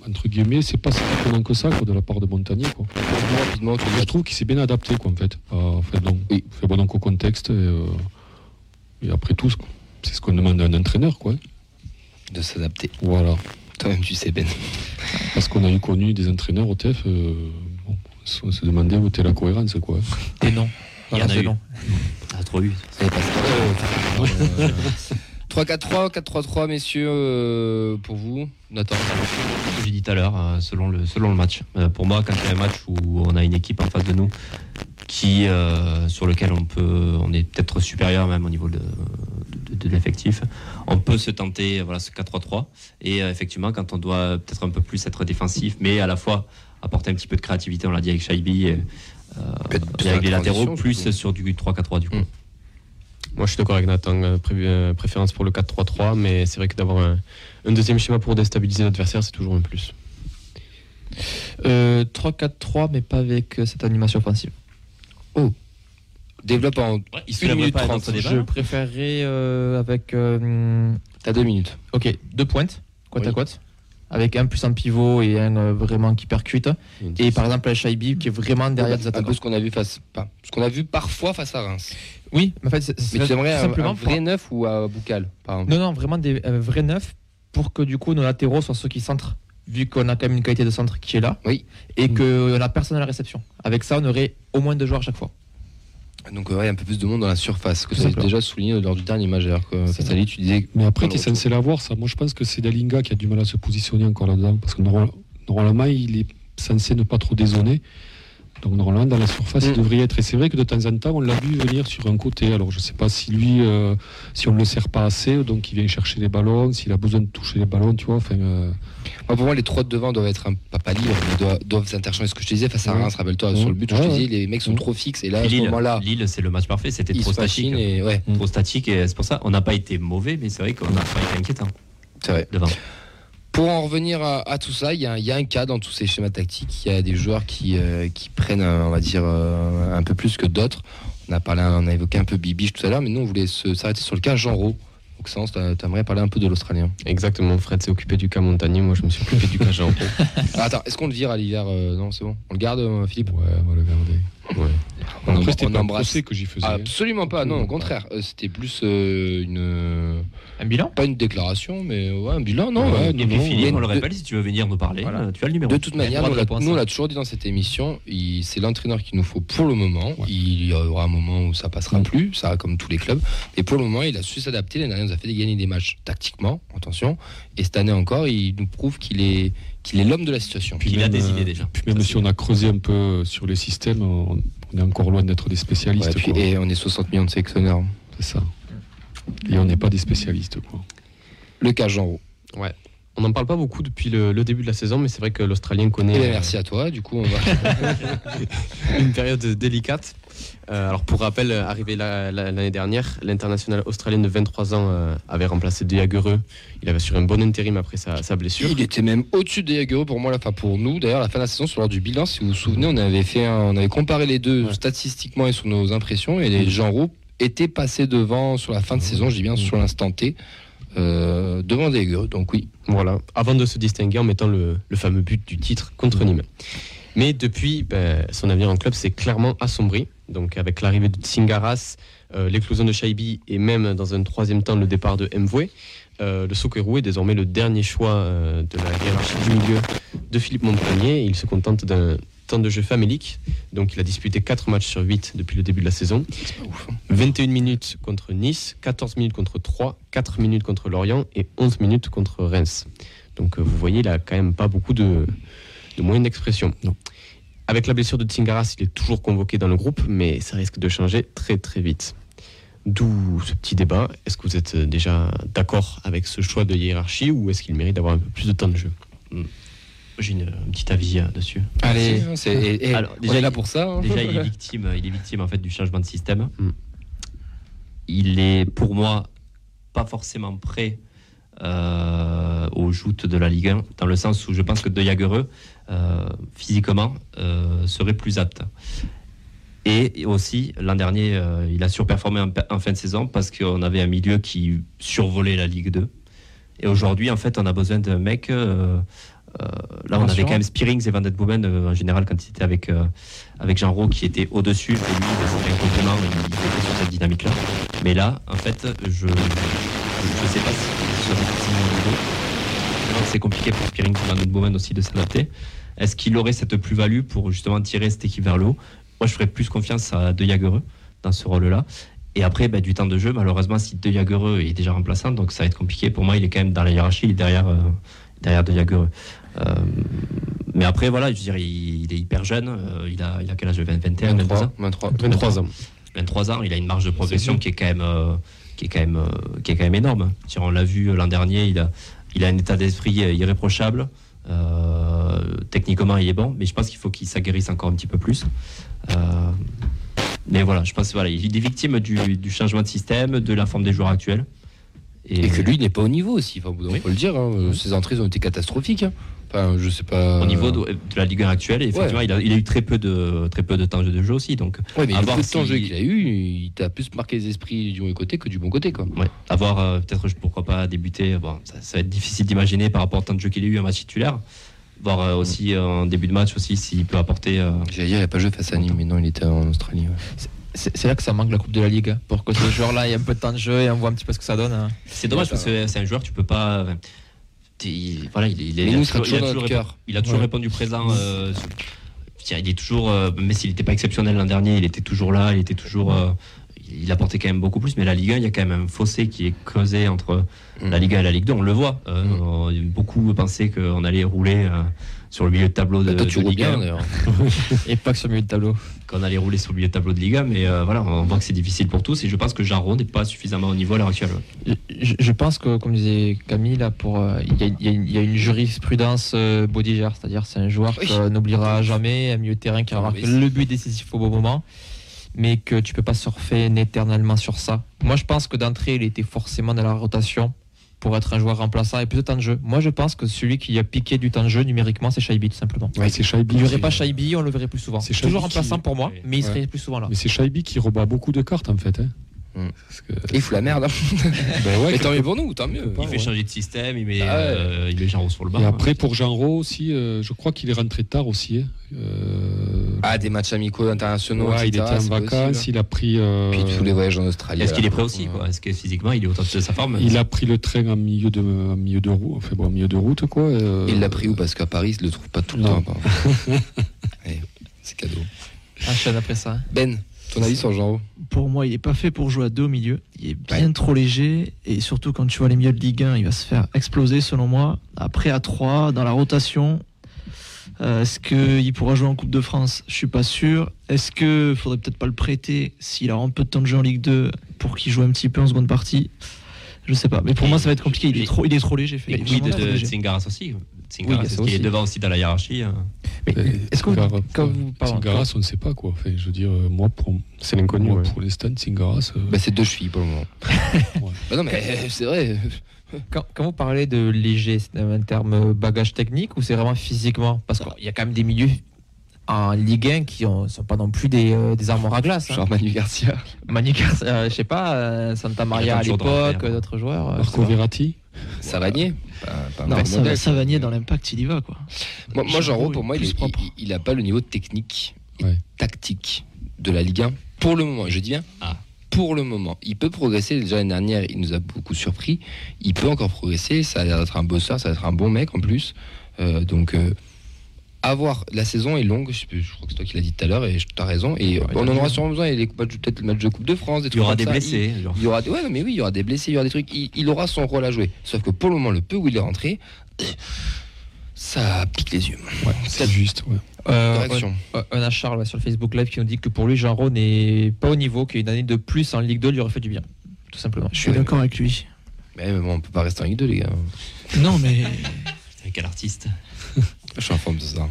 Speaker 8: entre guillemets, c'est pas si étonnant que ça quoi, de la part de Montagnier. Quoi.
Speaker 1: Rapidement, tu
Speaker 8: Je trouve qu'il s'est bien adapté, quoi, en fait. à- fait, donc,
Speaker 1: Oui.
Speaker 8: fait bon donc au contexte. Et, euh, et après tout, c'est ce qu'on demande à un entraîneur, quoi.
Speaker 1: de s'adapter.
Speaker 8: Voilà.
Speaker 1: Toi-même, tu sais, Ben.
Speaker 8: Parce qu'on a eu connu des entraîneurs au TF, euh, bon, on se demandait où était la cohérence, quoi.
Speaker 4: Et non.
Speaker 9: Il y en a eu. Ah, trop eu.
Speaker 1: C'est pas ça. Euh, 3-4-3, 4-3-3, messieurs, euh, pour vous, Nathan.
Speaker 9: Ce que j'ai dit tout à l'heure, euh, selon le, selon le match. Euh, pour moi, quand il y a un match où on a une équipe en face de nous qui, euh, sur lequel on peut, on est peut-être supérieur même au niveau de, de, de l'effectif, on peut se tenter voilà, ce 4-3-3. Et euh, effectivement, quand on doit peut-être un peu plus être défensif, mais à la fois apporter un petit peu de créativité, on l'a dit avec Shaibi, et, euh, et avec
Speaker 1: sur
Speaker 9: les
Speaker 1: la
Speaker 9: latéraux, plus sur du 3-4-3 du coup.
Speaker 1: Mm.
Speaker 3: Moi, je suis d'accord avec Nathan. euh, pré- euh, préférence pour le 4-3-3, mais c'est vrai que d'avoir un, un deuxième schéma pour déstabiliser l'adversaire, c'est toujours un plus.
Speaker 4: Euh, 3-4-3, mais pas avec euh, cette animation offensive.
Speaker 1: Développe en
Speaker 9: il
Speaker 1: une minute
Speaker 9: pas un
Speaker 1: 30.
Speaker 9: autre débat,
Speaker 4: Je
Speaker 9: hein
Speaker 4: préférerais euh, avec. euh,
Speaker 1: T'as deux minutes.
Speaker 4: ok, deux pointes, côte à
Speaker 1: Oui.
Speaker 4: côte. Avec un plus en pivot et un euh, vraiment qui percute. Et par exemple, la Shaibi qui est vraiment derrière des
Speaker 1: un
Speaker 4: attaquants.
Speaker 1: peu ce qu'on a vu face, pas, ce qu'on a vu parfois face à Reims.
Speaker 4: Oui, mais en fait, c'est c'est
Speaker 1: Mais tu aimerais
Speaker 4: tout
Speaker 1: un,
Speaker 4: simplement
Speaker 1: un
Speaker 4: pour-
Speaker 1: vrai neuf ou à Boucal, par exemple?
Speaker 4: Non, non, vraiment des euh, vrais neufs pour que du coup nos latéraux soient ceux qui centrent, vu qu'on a quand même une qualité de centre qui est là.
Speaker 1: Oui.
Speaker 4: Et qu'on a personne à la réception. Avec ça, on aurait au moins deux joueurs à chaque fois.
Speaker 1: Donc, ouais, un peu plus de monde dans la surface, que
Speaker 4: simplement.
Speaker 1: déjà souligné lors du dernier
Speaker 4: C'est
Speaker 1: à Lille, tu disais.
Speaker 8: Mais après, tu es censé l'avoir, ça. Moi, je pense que c'est Dalinga qui a du mal à se positionner encore là-dedans. Parce que normal- normalement, il est censé ne pas trop dézoner. Donc, normalement, dans la surface,
Speaker 1: Mm.
Speaker 8: il devrait y être. Et c'est vrai que de temps en temps, on l'a vu venir sur un côté. Alors, je ne sais pas si lui, euh, si on ne le sert pas assez, donc il vient chercher les ballons, s'il a besoin de toucher les ballons, tu vois. Enfin, euh,
Speaker 1: Moi, pour moi, les trois de devant doivent être un, pas, pas libres, mais doivent, doivent s'interchanger. Ce que je te disais face à. Reims, rappelle-toi,
Speaker 8: Ouais.
Speaker 1: sur le but, où je te disais, les mecs sont
Speaker 8: Ouais.
Speaker 1: trop fixes. Et là, à
Speaker 9: Puis
Speaker 1: ce
Speaker 9: Lille,
Speaker 1: moment-là,
Speaker 9: Lille, c'est le match parfait, c'était
Speaker 1: ils
Speaker 9: trop statique.
Speaker 1: Et, ouais,
Speaker 9: Trop statique et c'est pour ça on n'a pas été mauvais, mais c'est vrai qu'on n'a pas été inquiétant
Speaker 1: c'est vrai.
Speaker 9: devant.
Speaker 1: Pour en revenir à, à tout ça, il y, a, il y a un cas dans tous ces schémas tactiques. Il y a des joueurs qui, euh, qui prennent, euh, on va dire, euh, un peu plus que d'autres. On a parlé, on a évoqué un peu Bibiche tout à l'heure, mais nous, on voulait s'arrêter sur le cas. Donc, Sens, tu aimerais parler un peu de l'Australien.
Speaker 3: Exactement, Fred s'est occupé du cas Montagnier, moi je me suis occupé du cas Jean. [laughs]
Speaker 1: Ah, attends, est-ce qu'on le vire à l'hiver euh, Non, c'est bon. On le garde, euh, Philippe?
Speaker 8: Ouais, on va le garder.
Speaker 3: Ouais.
Speaker 1: On,
Speaker 8: Après,
Speaker 1: on
Speaker 8: pas
Speaker 1: embrasse.
Speaker 8: que j'y faisais.
Speaker 1: Absolument pas, non, au contraire. C'était plus euh, une.
Speaker 4: Un bilan?
Speaker 1: Pas une déclaration, mais ouais, un bilan, non.
Speaker 8: Ouais,
Speaker 1: ouais,
Speaker 9: Et
Speaker 1: non,
Speaker 9: puis
Speaker 1: non.
Speaker 9: Philippe,
Speaker 1: Mais
Speaker 9: on le
Speaker 1: de-
Speaker 9: rappelle, si tu veux venir nous parler,
Speaker 4: Voilà.
Speaker 9: euh, tu as le numéro.
Speaker 1: De toute manière, nous, on l'a-
Speaker 4: réponse,
Speaker 1: nous, on l'a toujours dit dans cette émission, c'est l'entraîneur qu'il nous faut pour le moment.
Speaker 8: Ouais.
Speaker 1: Il y aura un moment où ça passera plus, ça comme tous les clubs. Mais pour le moment, il a su s'adapter. L'année dernière, il nous a fait gagner des matchs tactiquement, attention. Et cette année encore, il nous prouve qu'il est, qu'il est l'homme de la situation.
Speaker 9: Puis il a des
Speaker 8: euh,
Speaker 9: idées déjà.
Speaker 8: Puis même
Speaker 9: Ça,
Speaker 8: si on a creusé un peu sur les systèmes, on, on est encore loin d'être des spécialistes.
Speaker 1: Ouais, puis-
Speaker 8: quoi.
Speaker 1: et on est 60 millions de sélectionneurs.
Speaker 8: C'est ça. Et on n'est pas des spécialistes. Quoi.
Speaker 1: Le cas Jean Roux.
Speaker 3: On n'en parle pas beaucoup depuis le, le début de la saison, mais c'est vrai que l'Australien connaît
Speaker 1: Eh bien,
Speaker 3: euh,
Speaker 1: merci à toi. Du coup, on va. [laughs]
Speaker 3: une période délicate. Euh, alors pour rappel, arrivé la- la- l'année dernière, l'international australien de 23 ans euh, avait remplacé De Jagereux. Il avait sur un bon intérim après sa, sa blessure.
Speaker 1: Il était même au-dessus des Jaguars pour moi, la fin pour nous. D'ailleurs, la fin de la saison, sur l'heure du bilan, si vous vous souvenez, on avait fait, un- on avait comparé les deux
Speaker 8: Ouais.
Speaker 1: statistiquement et sur nos impressions, et les Jean Roux étaient passés devant sur la fin de saison, je dis bien sur l'instant T, euh, devant des. Donc oui,
Speaker 3: Voilà, avant de se distinguer en mettant le, le fameux but du titre contre Nîmes. Mais depuis, ben, son avenir en club s'est clairement assombri. Donc avec l'arrivée de Tsingaras, euh, l'éclosion de Shaibi et même dans un troisième temps le départ de Mvoué, euh, le Sokerou est désormais le dernier choix euh, de la hiérarchie du milieu de Philippe Montagnier. Il se contente d'un temps de jeu famélique. Donc il a disputé 4 matchs sur 8 depuis le début de la saison.
Speaker 1: c'est pas ouf. hein.
Speaker 3: 21 minutes contre Nice, 14 minutes contre 3, 4 minutes contre Lorient et 11 minutes contre Reims. Donc euh, vous voyez, il a quand même pas beaucoup de, de moyens d'expression. Avec la blessure de Tsingaras, il est toujours convoqué dans le groupe, mais ça risque de changer très très vite. D'où ce petit débat. Est-ce que vous êtes déjà d'accord avec ce choix de hiérarchie ou est-ce qu'il mérite d'avoir un peu plus de temps de jeu?
Speaker 9: J'ai une, un petit avis euh, dessus.
Speaker 1: Allez, c'est, et- et
Speaker 9: Alors,
Speaker 1: on
Speaker 9: déjà,
Speaker 1: est là
Speaker 9: il-
Speaker 1: pour ça. hein.
Speaker 9: Déjà, il est [laughs] victime, il est victime en fait du changement de système.
Speaker 3: Mm.
Speaker 9: Il est pour moi pas forcément prêt euh, aux joutes de la Ligue 1, dans le sens où je pense que De Jagereux, euh, physiquement, euh, serait plus apte. Et aussi, l'an dernier, euh, il a surperformé en, en fin de saison parce qu'on avait un milieu qui survolait la Ligue 2. Et aujourd'hui, en fait, on a besoin d'un mec. Euh, là, on avait quand même Spearings et Van Den Boomen, euh, en général, quand il était avec, euh, avec Jean Rau, qui était au-dessus. Et lui, c'était un complément, il était sur cette dynamique-là. Mais là, en fait, je ne sais pas si le niveau. C'est compliqué pour Spearings et Van Den Boomen aussi de s'adapter. Est-ce qu'il aurait cette plus-value pour justement tirer cette équipe vers le haut? Moi, je ferais plus confiance à De Jagereux dans ce rôle-là. Et après, bah, du temps de jeu, malheureusement, si De Jagereux est déjà remplaçant, donc ça va être compliqué. Pour moi, il est quand même dans la hiérarchie, il est derrière, derrière De Jagereux. Euh, mais après, voilà, je veux dire, il, il est hyper jeune. euh, il, a, il a quel âge 20, 21, 22 ans
Speaker 1: 23.
Speaker 3: 23 ans.
Speaker 9: 23 ans, il a une marge de progression qui est quand même, euh, qui est quand même, qui est quand même énorme. On l'a vu l'an dernier, il a, il a un état d'esprit irréprochable. Techniquement, il est bon, mais je pense qu'il faut qu'il s'aguerrisse encore un petit peu plus. Mais voilà, je pense voilà, il est victime du, du changement de système, de la forme des joueurs actuels.
Speaker 1: Et que lui n'est pas au niveau aussi, enfin, on peut le dire. hein. Ses entrées ont été catastrophiques. hein. Enfin, je sais pas.
Speaker 9: au niveau de, la Ligue 1 actuelle, effectivement, il, a, il a eu très peu de, très peu de temps de jeu aussi. Donc,
Speaker 1: Ouais, mais
Speaker 9: à
Speaker 1: le
Speaker 9: voir
Speaker 1: peu de temps de jeu qu'il a eu, il t'a plus marqué les esprits du mauvais côté que du bon côté. Quoi.
Speaker 9: Ouais, avoir euh, peut-être pourquoi pas débuter. Bon, ça, ça va être difficile d'imaginer par rapport au temps de jeu qu'il a eu en match titulaire. Voir euh, aussi euh, en début de match aussi s'il peut apporter. euh,
Speaker 1: J'allais dire, il n'a pas joué face à Nîmes, mais non, il était en Australie.
Speaker 4: C'est là que ça manque la Coupe de la Ligue. Pour que ces joueurs-là aient un peu de temps de jeu et on voit un petit peu ce que ça donne. hein.
Speaker 9: C'est dommage parce que c'est un joueur tu peux pas. il- voilà, il, il, il a
Speaker 1: nous,
Speaker 9: toujours, il a
Speaker 1: toujours
Speaker 9: répondu,
Speaker 1: cœur.
Speaker 9: il a toujours
Speaker 1: Ouais.
Speaker 9: répondu présent. euh, il est toujours, euh, même s'il n'était pas exceptionnel l'an dernier, il était toujours là, il était toujours. euh, il apportait quand même beaucoup plus, mais la Ligue 1, il y a quand même un fossé qui est creusé entre la Ligue 1 et la Ligue 2. On le voit. euh, on- beaucoup pensaient qu'on allait rouler euh, sur le milieu de tableau de,
Speaker 1: Bah, toi, tu
Speaker 9: de
Speaker 1: roules
Speaker 9: Ligue
Speaker 1: bien,
Speaker 9: 1.
Speaker 1: d'ailleurs. [laughs]
Speaker 4: Et pas que sur le milieu de tableau.
Speaker 9: Qu'on allait rouler sur le tableau de Ligue 1, mais euh, voilà, on voit que c'est difficile pour tous. Et je pense que Jarro n'est pas suffisamment au niveau à l'heure actuelle.
Speaker 4: Je, pense que, comme disait Camille, là, pour, euh, il y, a- il y a une- il y a une jurisprudence euh, Bodiger, c'est-à-dire c'est un joueur
Speaker 1: Oui.
Speaker 4: qu'on n'oubliera jamais, un milieu de terrain qui
Speaker 1: Ah,
Speaker 4: aura marqué
Speaker 1: c'est-
Speaker 4: le but décisif au bon moment, mais que tu peux pas surfer éternellement sur ça. Moi, je pense que d'entrée, il était forcément dans la rotation pour être un joueur remplaçant et plus de temps de jeu. Moi, je pense que celui qui a piqué du temps de jeu numériquement, c'est Shaibi, tout simplement.
Speaker 8: Ouais, c'est Shaibi.
Speaker 4: Il n'y aurait pas Shaibi, on le verrait plus souvent.
Speaker 8: C'est
Speaker 4: Toujours remplaçant
Speaker 8: qui-
Speaker 4: pour moi, mais il
Speaker 8: Ouais.
Speaker 4: serait plus souvent là.
Speaker 8: Mais c'est Shaibi qui rebat beaucoup de cartes en fait. hein.
Speaker 1: Mm.
Speaker 8: Parce que-
Speaker 1: Et il fout la merde. hein. [laughs]
Speaker 8: Ben ouais,
Speaker 1: mais tant mieux pour nous, tant mieux.
Speaker 9: Il fait changer de système, il met,
Speaker 1: Ah ouais.
Speaker 9: euh, il met Jarro sur le banc.
Speaker 8: Et après pour Jean-Ro aussi, euh, je crois qu'il est rentré tard aussi. hein. Euh,
Speaker 1: Ah, des matchs amicaux internationaux.
Speaker 8: ouais, il était en vacances,
Speaker 1: possible.
Speaker 8: il a pris. euh,
Speaker 1: Puis tous les voyages en Australie.
Speaker 9: Est-ce qu'il est prêt aussi quoi? Est-ce que physiquement il est au top de sa forme?
Speaker 8: Il a pris le train en milieu de, en milieu de route, enfin bon, en milieu de route quoi. euh,
Speaker 1: Il l'a pris où? Parce qu'à Paris, il le trouve pas tout le
Speaker 8: Non.
Speaker 1: temps. [laughs] c'est cadeau.
Speaker 4: Après ça.
Speaker 1: Ben, ton avis sur Jean
Speaker 5: Pour moi, il est pas fait pour jouer à deux au milieu. Il est bien trop léger. Et surtout, quand tu vois les milieux de Ligue 1, il va se faire exploser, selon moi. Après, à 3, dans la rotation, euh, est-ce qu'il pourra jouer en Coupe de France? Je suis pas sûr. Est-ce qu'il faudrait peut-être pas le prêter s'il a un peu de temps de jeu en Ligue 2 pour qu'il joue un petit peu en seconde partie? Je sais pas. Mais pour
Speaker 9: Et
Speaker 5: moi, ça va être compliqué. Il est trop, il est trop léger. fait.
Speaker 9: Mais de. Tsingaras aussi. Tsingaras, qu'il est devant aussi dans la hiérarchie hein?
Speaker 4: Mais est-ce que vous,
Speaker 8: Tsingaras,
Speaker 4: quand
Speaker 8: ouais.
Speaker 4: vous pardon,
Speaker 8: Tsingaras, on ne sait pas quoi. Enfin, je veux dire, euh, moi pour,
Speaker 3: C'est l'inconnu. ouais.
Speaker 8: pour l'instant, Tsingaras. euh,
Speaker 1: bah, C'est deux chevilles pour le moment.
Speaker 8: Ouais. [laughs]
Speaker 1: Bah non, mais euh, c'est vrai.
Speaker 4: Quand, quand vous parlez de léger, c'est un terme bagage technique ou c'est vraiment physiquement? Parce qu'il y a quand même des milieux en Ligue 1 qui ne sont pas non plus des, euh, des armoires à glace. hein.
Speaker 1: Genre Manu Garcia.
Speaker 4: Manu Garcia, euh, je sais pas, euh, Santa Maria à l'époque,
Speaker 9: hein.
Speaker 4: d'autres joueurs. euh,
Speaker 8: Marco. Verratti.
Speaker 1: Savanier. Pas-
Speaker 5: Non,
Speaker 1: modèle.
Speaker 5: Savanier dans l'impact, il y va quoi.
Speaker 1: Moi, moi Jean pour moi, il,
Speaker 5: plus
Speaker 1: est-
Speaker 5: propre.
Speaker 1: il, il a pas le niveau technique et
Speaker 8: Ouais.
Speaker 1: tactique de la Ligue 1 pour le moment. Je dis bien,
Speaker 9: Ah.
Speaker 1: Pour le moment. Il peut progresser. Déjà l'année dernière, il nous a beaucoup surpris. Il peut encore progresser. Ça a l'air d'être un bosseur, ça va être un bon mec en plus. Euh, donc, euh, à voir. La saison est longue. Je, crois que c'est toi qui l'as dit tout à l'heure et tu as raison. Et
Speaker 4: Ouais,
Speaker 1: on en aura sûrement besoin. Matchs- peut-être le match de Coupe de France. Des
Speaker 9: Il y aura des
Speaker 1: ça.
Speaker 9: blessés.
Speaker 1: Il y aura, ouais, mais oui, il y aura des blessés, il y aura des trucs. Il, il aura son rôle à jouer. Sauf que pour le moment, le peu où il est rentré, ça pique les yeux.
Speaker 8: Ouais, c'est juste. ouais.
Speaker 4: Euh, on, on a Charles ouais, sur le Facebook Live qui nous dit que pour lui, Jean Rau n'est pas au niveau, qu'une année de plus en Ligue 2 lui aurait fait du bien. Tout simplement.
Speaker 5: Je suis
Speaker 1: Ouais,
Speaker 5: d'accord avec lui.
Speaker 1: Mais bon, on peut pas rester en Ligue 2, les gars.
Speaker 5: Non, mais [laughs]
Speaker 9: Putain, Quel artiste.
Speaker 1: Je suis en forme de ça.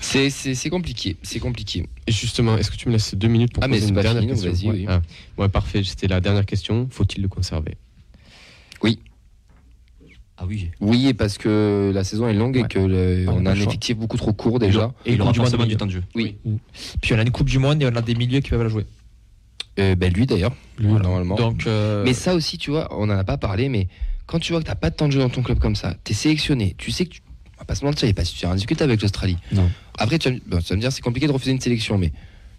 Speaker 1: C'est, c'est, c'est compliqué, c'est compliqué.
Speaker 3: Et justement, est-ce que tu me laisses deux minutes pour
Speaker 1: Ah, mais
Speaker 3: poser
Speaker 1: c'est
Speaker 3: une dernière
Speaker 1: fini,
Speaker 3: question
Speaker 1: vas-y, oui.
Speaker 3: Ah, ouais, parfait. C'était la dernière question. Faut-il le conserver?
Speaker 9: Ah oui.
Speaker 1: Oui, et parce que la saison est longue et que le-
Speaker 4: On a
Speaker 1: on un
Speaker 4: choix.
Speaker 1: effectif beaucoup trop court déjà.
Speaker 9: Et il
Speaker 4: Coupe
Speaker 9: aura
Speaker 4: du Monde
Speaker 9: du temps de jeu.
Speaker 1: Oui.
Speaker 4: Puis on a une Coupe du Monde et on a des milieux qui peuvent la jouer.
Speaker 1: Euh, ben lui d'ailleurs,
Speaker 8: Lui,
Speaker 1: normalement.
Speaker 4: Donc, euh,
Speaker 1: Mais ça aussi, tu vois, on en a pas parlé, mais quand tu vois que t'as pas de temps de jeu dans ton club comme ça, t'es sélectionné, tu sais que tu. On va pas se mentir, il n'y a pas si tu es indiscutable avec l'Australie.
Speaker 8: Non.
Speaker 1: Après, tu vas, me- bon, tu vas me dire, c'est compliqué de refuser une sélection, mais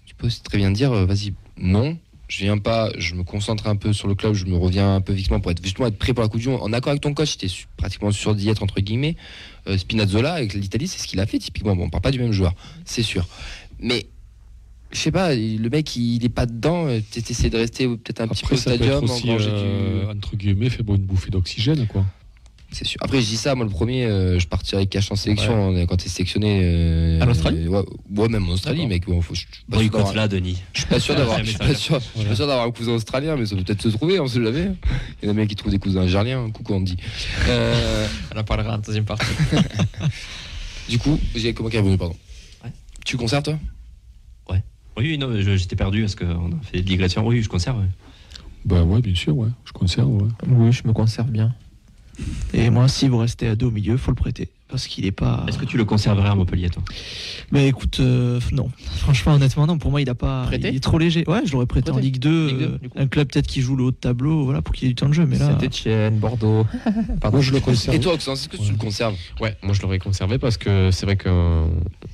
Speaker 1: tu peux aussi très bien dire, euh, vas-y, non, je viens pas, je me concentre un peu sur le club, je me reviens un peu vivement pour être justement être prêt pour la Coupe du Monde. En accord avec ton coach, tu pratiquement sûr d'y être, entre guillemets. Euh, Spinazzola, avec l'Italie, c'est ce qu'il a fait, typiquement. Bon, on parle pas du même joueur, c'est sûr. Mais je sais pas, le mec il est pas dedans. euh, Peut-être essayer de rester peut-être un petit peu au
Speaker 8: ça peut
Speaker 1: stadium.
Speaker 8: être aussi, euh,
Speaker 1: du-
Speaker 8: entre guillemets, fait bon, une bouffée d'oxygène, quoi.
Speaker 1: C'est sûr. Après, je dis ça, moi le premier, euh, je partirais cash en sélection hein, quand t'es sélectionné. euh,
Speaker 4: En Australie?
Speaker 1: euh, ouais, ouais, même en Australie, mec. Bon, faut- je suis pas sûr
Speaker 9: Boycott là, Denis.
Speaker 1: Je suis pas sûr d'avoir, [laughs]
Speaker 9: un
Speaker 1: je suis pas
Speaker 9: message.
Speaker 1: sûr, je suis pas sûr d'avoir un cousin australien, mais ça peut peut-être se trouver, on sait jamais. Il y en a même qui trouvent des cousins algériens. Coucou Andy. Euh, [laughs]
Speaker 4: On en parlera en deuxième partie. [laughs]
Speaker 1: du coup, j'ai comment revenu, pardon?
Speaker 9: Ouais.
Speaker 1: Tu conserves toi?
Speaker 9: Oui, oui, non, j'étais perdu parce qu'on a fait de digression. Oui, je conserve. ouais.
Speaker 8: Bah ouais, bien sûr, ouais. Je conserve, ouais.
Speaker 4: Oui, je me conserve bien.
Speaker 5: Et moi, si vous restez à deux au milieu, faut le prêter. Parce qu'il est pas.
Speaker 9: Est-ce que tu le conserverais à Montpellier, toi?
Speaker 5: Mais écoute, euh, non. Franchement, honnêtement, non. Pour moi, il a pas.
Speaker 4: Prêté
Speaker 5: il est trop léger. Ouais, je l'aurais prêté en Ligue 2.
Speaker 4: Ligue deux,
Speaker 5: euh, un club peut-être qui joue le haut de tableau, voilà, pour qu'il ait du temps de jeu. Mais là.
Speaker 4: Saint-Etienne, Bordeaux. [laughs]
Speaker 8: Moi, je le conserve.
Speaker 1: Et toi, Oxens, est-ce que tu le conserves?
Speaker 3: Ouais, moi je l'aurais conservé parce que c'est vrai que euh,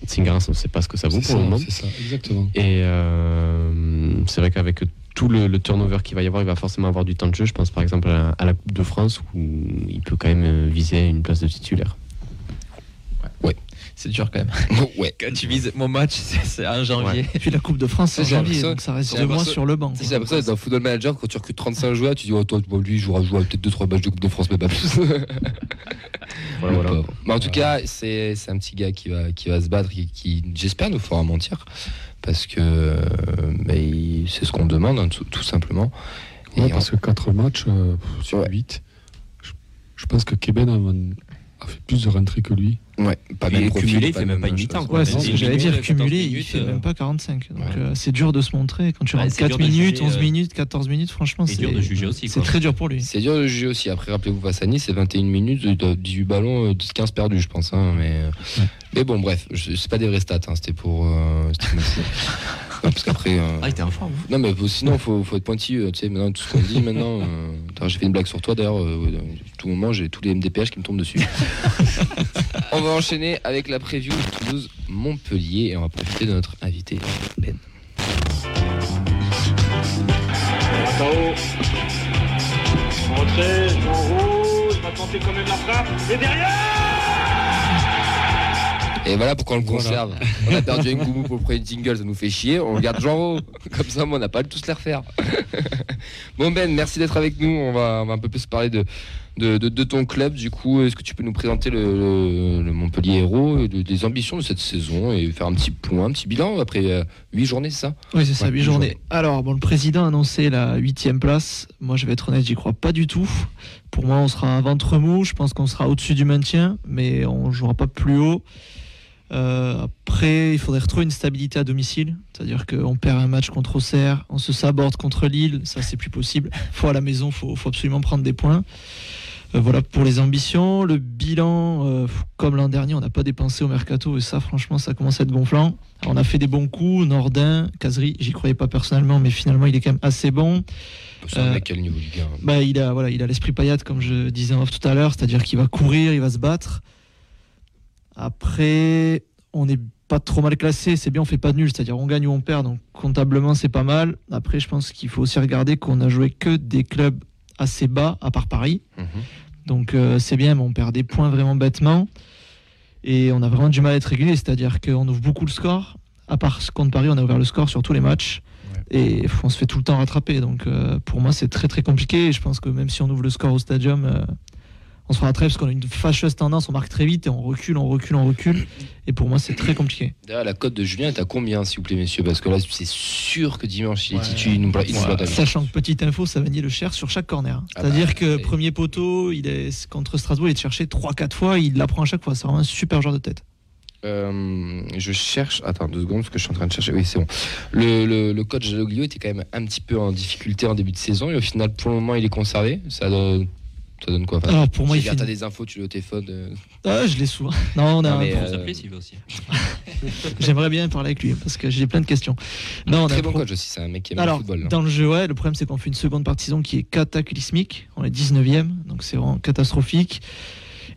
Speaker 3: Tsingaras, on ne sait pas ce que ça vaut pour le moment.
Speaker 8: c'est ça, exactement.
Speaker 3: Et euh, c'est vrai qu'avec tout le, le turnover qu'il va y avoir, il va forcément avoir du temps de jeu. Je pense par exemple à la, à la Coupe de France où il peut quand même euh, viser une place de titulaire.
Speaker 4: C'est dur quand même. [laughs]
Speaker 1: Ouais.
Speaker 4: Quand tu vises mon match, c'est c'est en janvier.
Speaker 5: Et puis la Coupe de France, c'est en janvier, donc ça reste deux mois sur le banc.
Speaker 1: J'ai l'impression d'être dans Football Manager quand tu recrutes 35 joueurs, tu dis oh, toi, lui il jouera, jouera peut-être 2-3 matchs de Coupe de France, mais pas plus. [laughs]
Speaker 3: Voilà, voilà.
Speaker 1: Mais en tout cas, c'est c'est un petit gars qui va, qui va se battre qui, j'espère, nous fera mentir. Parce que euh, c'est ce qu'on demande, hein, tout, tout simplement. Et
Speaker 8: Ouais,
Speaker 1: on-
Speaker 8: parce que 4 matchs euh, sur
Speaker 1: Ouais.
Speaker 8: 8, je, je pense que Keben a, a fait plus de rentrées que lui.
Speaker 1: Ouais, pas même profil,
Speaker 9: cumulé, il
Speaker 1: pas
Speaker 9: fait même pas une mi-temps.
Speaker 5: Ouais, c'est
Speaker 9: Non,
Speaker 5: ce que
Speaker 9: il
Speaker 5: j'allais dire.
Speaker 9: 14
Speaker 5: Cumulé, il
Speaker 9: minutes,
Speaker 5: fait
Speaker 9: euh,
Speaker 5: même pas 45. Donc
Speaker 1: ouais.
Speaker 5: euh, c'est dur de se montrer. Quand tu
Speaker 9: Ouais,
Speaker 5: rentres
Speaker 9: c'est
Speaker 5: 4
Speaker 9: dur de
Speaker 5: minutes,
Speaker 9: juger,
Speaker 5: 11
Speaker 9: euh,
Speaker 5: minutes, 14 minutes, franchement,
Speaker 9: C'est dur de juger aussi.
Speaker 5: C'est très dur pour lui.
Speaker 1: C'est dur de juger aussi. Après, rappelez-vous, face à Nice, c'est 21 minutes, il doit- 18 ballons, euh, 15 perdus, je pense. hein, mais, mais bon, bref, c'est pas des vrais stats, hein, c'était pour. euh. [laughs] Non, parce qu'après. euh,
Speaker 9: Ah, il était en forme.
Speaker 1: Non, mais sinon, faut, faut être pointilleux. Tu sais, maintenant, tout ce qu'on dit maintenant. euh, [laughs] j'ai fait une blague sur toi d'ailleurs. euh, euh, tout moment, j'ai tous les MDPH qui me tombent dessus. [laughs] on va enchaîner avec la preview de Toulouse-Montpellier et on va profiter de notre invité, Ben.
Speaker 6: Atao. Rentrée, en rouge, va tenter quand même la frappe. Et derrière
Speaker 1: Et voilà pourquoi on le
Speaker 8: Voilà.
Speaker 1: conserve. [laughs] On a perdu Ngoumou pour le premier jingle, ça nous fait chier. On regarde Jean. Comme ça, moi, on n'a pas à tous les refaire. [laughs] bon, Ben, merci d'être avec nous. On va, on va un peu plus parler de, de, de- de ton club. Du coup, est-ce que tu peux nous présenter le, le- le Montpellier Héros, et de- des ambitions de cette saison et faire un petit point, un petit bilan après 8 journées, c'est ça?
Speaker 5: Oui, c'est ça,
Speaker 1: Ouais,
Speaker 5: 8
Speaker 1: huit
Speaker 5: journées.
Speaker 1: journées.
Speaker 5: Alors, bon, le président a annoncé la 8 place. Moi, je vais être honnête, j'y crois pas du tout. Pour moi, on sera à ventre mou. Je pense qu'on sera au-dessus du maintien, mais on jouera pas plus haut. Euh, après, il faudrait retrouver une stabilité à domicile. C'est-à-dire qu'on perd un match contre Auxerre, on se saborde contre Lille, ça, c'est plus possible. faut à la maison, faut, faut absolument prendre des points. Euh, voilà pour les ambitions. Le bilan, euh, comme l'an dernier, on n'a pas dépensé au mercato et ça, franchement, ça commence à être gonflant. On a fait des bons coups. Nordin, Casery, j'y croyais pas personnellement, mais finalement, il est quand même assez bon. Euh,
Speaker 1: a le niveau.
Speaker 5: Bah, il a voilà, il a l'esprit paillade comme je disais en off tout à l'heure, c'est-à-dire qu'il va courir, il va se battre. Après, on n'est pas trop mal classé, c'est bien, on fait pas de nul, c'est-à-dire on gagne ou on perd, donc comptablement c'est pas mal. Après, je pense qu'il faut aussi regarder qu'on a joué que des clubs assez bas, à part Paris.
Speaker 1: Mhm.
Speaker 5: Donc euh, c'est bien, mais on perd des points vraiment bêtement. Et on a vraiment du mal à être régulier, c'est-à-dire qu'on ouvre beaucoup le score. À part contre Paris, on a ouvert le score sur tous les matchs. Et on se fait tout le temps rattraper. Donc euh, pour moi, c'est très très compliqué. Et je pense que même si on ouvre le score au stadium, euh, on se fera rattraper parce qu'on a une fâcheuse tendance, on marque très vite et on recule, on recule, on recule. Et pour moi, c'est très compliqué.
Speaker 1: D'ailleurs, la cote de Julien est à combien, s'il vous plaît, messieurs Parce que là, c'est sûr que dimanche, il est
Speaker 5: Ouais.
Speaker 1: titu, il.
Speaker 5: Sachant que petite info, ça va nier le cher sur chaque corner.
Speaker 1: Ah
Speaker 5: C'est-à-dire
Speaker 1: bah,
Speaker 5: que premier poteau, il est contre Strasbourg, il est cherché 3-4 fois, il l'apprend à chaque fois. C'est vraiment un super joueur de tête.
Speaker 1: Euh, je cherche. Attends deux secondes, parce que je suis en train de chercher. Oui, c'est bon. Le, le, le coach Jaloglio était quand même un petit peu en difficulté en début de saison, et au final, pour le moment, il est conservé. Ça donne, ça donne quoi
Speaker 5: Alors pour moi, il fait.
Speaker 1: t'as des infos, tu l'as au téléphone. euh,
Speaker 5: Ah, je l'ai souvent. [laughs] Non, on a
Speaker 1: Non,
Speaker 5: un-
Speaker 1: mais, euh,
Speaker 9: s'appeler s'il veut aussi. [laughs]
Speaker 5: J'aimerais bien parler avec lui parce que j'ai plein de questions. Non, on a
Speaker 1: Très
Speaker 5: un
Speaker 1: bon
Speaker 5: pro-
Speaker 1: coach aussi, c'est un mec qui aime
Speaker 5: Alors,
Speaker 1: le football. hein.
Speaker 5: dans le jeu, ouais, le problème c'est qu'on fait une seconde partie saison qui est cataclysmique. On est 19ème, donc c'est vraiment catastrophique.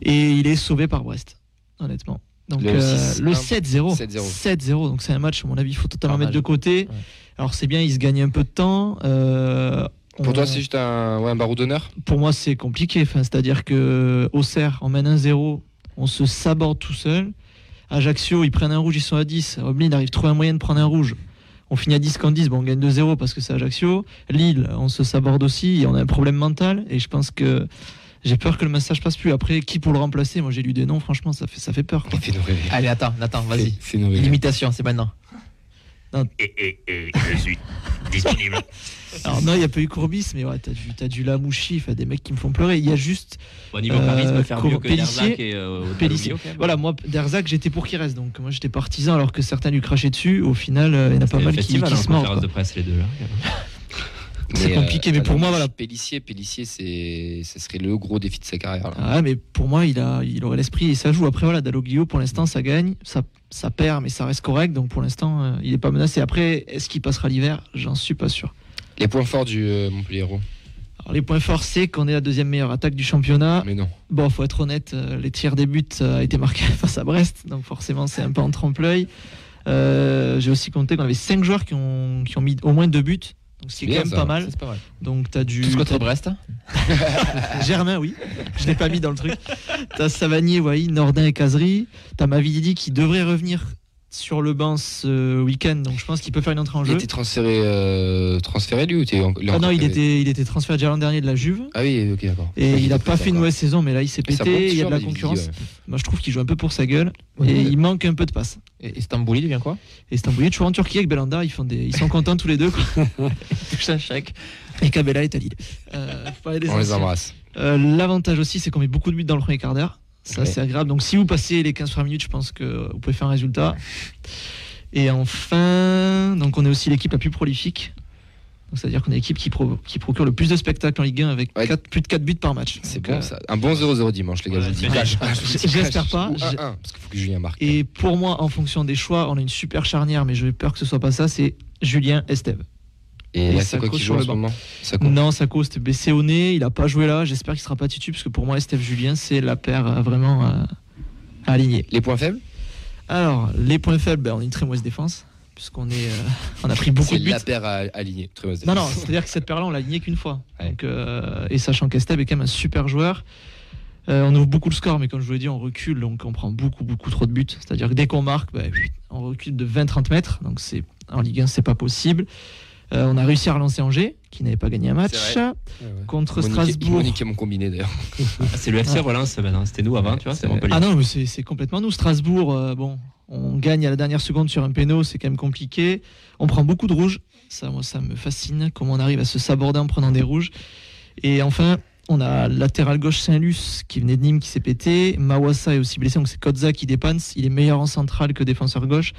Speaker 5: Et il est sauvé par Brest, honnêtement. Donc
Speaker 1: Le
Speaker 5: euh,
Speaker 1: 6-1.
Speaker 5: le 7-0.
Speaker 1: 7-0.
Speaker 5: 7-0. Donc c'est un match, à mon avis, il faut totalement mettre de côté.
Speaker 4: Ouais.
Speaker 5: Alors c'est bien, il se gagne un peu de temps. Euh,
Speaker 1: Pour
Speaker 5: on-
Speaker 1: toi, c'est juste un, ouais, un barreau d'honneur?
Speaker 5: Pour moi, c'est compliqué. Enfin, C'est-à-dire que Auxerre, on mène 1-0, on se saborde tout seul. Ajaccio, ils prennent un rouge, ils sont à 10. Oblin arrive trop un moyen de prendre un rouge. On finit à 10 contre 10, bon, on gagne 2-0 parce que c'est Ajaccio. Lille, on se saborde aussi et on a un problème mental. Et je pense que j'ai peur que le message passe plus. Après, qui pour le remplacer? Moi, j'ai lu des noms, franchement, ça fait, ça fait peur. quoi.
Speaker 4: Allez, attends, Nathan, vas-y.
Speaker 1: Fais- Fais-nous rêver.
Speaker 4: Maintenant.
Speaker 6: je suis [laughs] disponible.
Speaker 5: Alors, non, il n'y a pas eu Courbis, mais ouais, t'as du, t'as du Lamouchi, enfin, des mecs qui me font pleurer. Il y a juste.
Speaker 9: Au niveau
Speaker 5: Euh,
Speaker 9: charisme, faire mieux
Speaker 5: Cour-
Speaker 9: que
Speaker 5: Pellissier-
Speaker 9: Derzac et euh,
Speaker 5: Pellissier. Voilà, moi, Derzac, j'étais pour qu'il reste. Donc, moi, j'étais partisan alors que certains lui crachaient dessus. Au final, euh, il y en a pas mal qui, qui
Speaker 9: hein,
Speaker 5: se
Speaker 9: de presse, les deux là. [laughs]
Speaker 5: C'est compliqué, mais
Speaker 1: attends,
Speaker 5: pour moi, voilà.
Speaker 1: Pellissier, Pellissier, c'est, ce serait le gros défi de sa carrière. là.
Speaker 5: Ah, mais pour moi, il, a, il aurait l'esprit et ça joue. Après, voilà, Dalloglio, pour l'instant, ça gagne, ça, ça perd, mais ça reste correct. Donc, pour l'instant, euh, il n'est pas menacé. Après, est-ce qu'il passera l'hiver? J'en suis pas sûr.
Speaker 1: Les points forts du euh, Montpellier.
Speaker 5: Alors, les points forts, c'est qu'on est la deuxième meilleure attaque du championnat.
Speaker 1: Mais non.
Speaker 5: Bon, faut être honnête, euh, les tiers des buts euh, a été marqués [laughs] face à Brest, donc forcément, c'est un peu en trompe-l'œil. Euh, J'ai aussi compté qu'on avait 5 joueurs qui ont, qui ont mis au moins deux buts. Donc, ce qui est
Speaker 1: Bien,
Speaker 5: quand même
Speaker 1: ça.
Speaker 5: pas mal.
Speaker 4: C'est pas mal.
Speaker 5: Donc, tu as du.
Speaker 4: Tous contre Brest. [laughs]
Speaker 5: Germain, oui. Je l'ai pas mis dans le truc. T'as Savanier, Wai, Nordin et Casery. T'as Mavididi qui devrait revenir sur le banc ce week-end, donc je pense qu'il peut faire une entrée en
Speaker 1: Il
Speaker 5: jeu.
Speaker 1: était transféré, euh, transféré lui ou t'es en- il
Speaker 5: Ah non, il était, il était transféré déjà l'an dernier de la Juve.
Speaker 1: Ah oui, ok, d'accord.
Speaker 5: Et il n'a pas fait une mauvaise saison, mais là il s'est pété, il y a de la concurrence.
Speaker 1: Ouais.
Speaker 5: Moi je trouve qu'il joue un peu pour sa gueule.
Speaker 4: Ouais.
Speaker 5: Et il manque un peu de passe.
Speaker 4: Et Istanbul, il devient quoi
Speaker 5: Et est toujours en Turquie avec Belanda, ils, font des... ils sont contents tous les deux. quoi. [laughs]
Speaker 4: Touche un chèque.
Speaker 5: Et Kabela est à Lille. Euh,
Speaker 1: On les embrasse.
Speaker 5: Euh, L'avantage aussi, c'est qu'on met beaucoup de buts dans le premier quart d'heure. Ça,
Speaker 1: Ouais.
Speaker 5: c'est agréable. Donc, si vous passez les 15 premières minutes, je pense que vous pouvez faire un résultat. Et enfin, donc on est aussi l'équipe la plus prolifique. C'est-à-dire qu'on est l'équipe qui, pro- qui procure le plus de spectacles en Ligue 1 avec
Speaker 1: Ouais.
Speaker 5: plus de 4 buts par match.
Speaker 1: C'est bon
Speaker 5: euh,
Speaker 1: ça. Un bon 0-0 dimanche, les gars, je.
Speaker 9: Ouais,
Speaker 5: J'espère pas.
Speaker 1: Ou
Speaker 5: J'ai-
Speaker 1: 1-1, parce qu'il faut que Julien marque.
Speaker 5: Et pour moi, en fonction des choix, on a une super charnière, mais j'ai peur que ce soit pas ça. C'est Julien Esteve.
Speaker 1: Et
Speaker 5: et cause
Speaker 1: qui joue en ce moment.
Speaker 5: Non, Sako s'était baissé au nez. Il a pas joué là. J'espère qu'il sera pas titu parce que pour moi, Esteve Julien, c'est la paire euh, vraiment euh, à aligner.
Speaker 1: Les points faibles?
Speaker 5: Alors, les points faibles, ben, on a une très mauvaise défense, puisqu'on est, euh, [laughs] on a pris beaucoup
Speaker 1: C'est
Speaker 5: de buts.
Speaker 1: la paire à aligner. Très
Speaker 5: Non, non, c'est-à-dire que cette paire-là, on l'a alignée qu'une fois.
Speaker 1: Ouais.
Speaker 5: Donc, euh, et sachant qu'Esteb est quand même un super joueur, euh, on ouvre beaucoup le score, mais comme je vous l'ai dit, on recule, donc on prend beaucoup, beaucoup trop de buts. C'est-à-dire que dès qu'on marque, ben, on recule de 20-30 mètres, donc c'est en Ligue 1, c'est pas possible. Euh, on a réussi à relancer Angers, qui n'avait pas gagné un match.
Speaker 1: C'est vrai.
Speaker 5: Contre
Speaker 1: Monique-
Speaker 5: Strasbourg.
Speaker 1: Monique mon combiné d'ailleurs.
Speaker 9: Ah, C'est le FC Relance. C'était nous avant, tu vois, c'est.
Speaker 5: Ah non, mais c'est c'est complètement nous. Strasbourg, euh, bon, on gagne à la dernière seconde sur un péno, c'est quand même compliqué. On prend beaucoup de rouges. Ça, moi, ça me fascine. Comment on arrive à se saborder en prenant des rouges. Et enfin, on a latéral gauche Saint-Luc qui venait de Nîmes qui s'est pété. Mawassa est aussi blessé, donc c'est Kodza qui dépanne. Il est meilleur en centrale que défenseur gauche.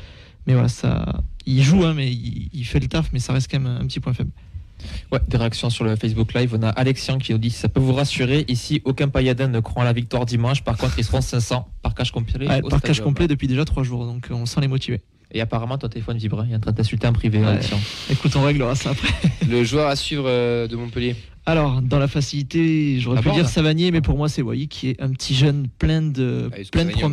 Speaker 5: Mais voilà, ça, il joue, hein, mais il, fait le taf, mais ça reste quand même un petit point faible.
Speaker 4: Ouais, des réactions sur le Facebook Live. On a Alexian qui nous dit ça peut vous rassurer. Ici, aucun Payadin ne croit à la victoire dimanche. Par contre, ils seront 500 par cash complet.
Speaker 5: Ouais, par cash
Speaker 4: stadium.
Speaker 5: complet depuis déjà trois jours, donc euh, on sent les motiver.
Speaker 4: Et apparemment, ton téléphone vibre. Il est en train de t'insulter en privé,
Speaker 5: Ouais.
Speaker 4: Alexian.
Speaker 5: Écoute, on réglera ça après.
Speaker 1: Le joueur à suivre euh, de Montpellier.
Speaker 5: Alors, dans la facilité, j'aurais pu dire Savanier, mais pour moi, c'est Wai qui est un petit jeune plein de,
Speaker 1: Ah,
Speaker 5: plein de
Speaker 1: on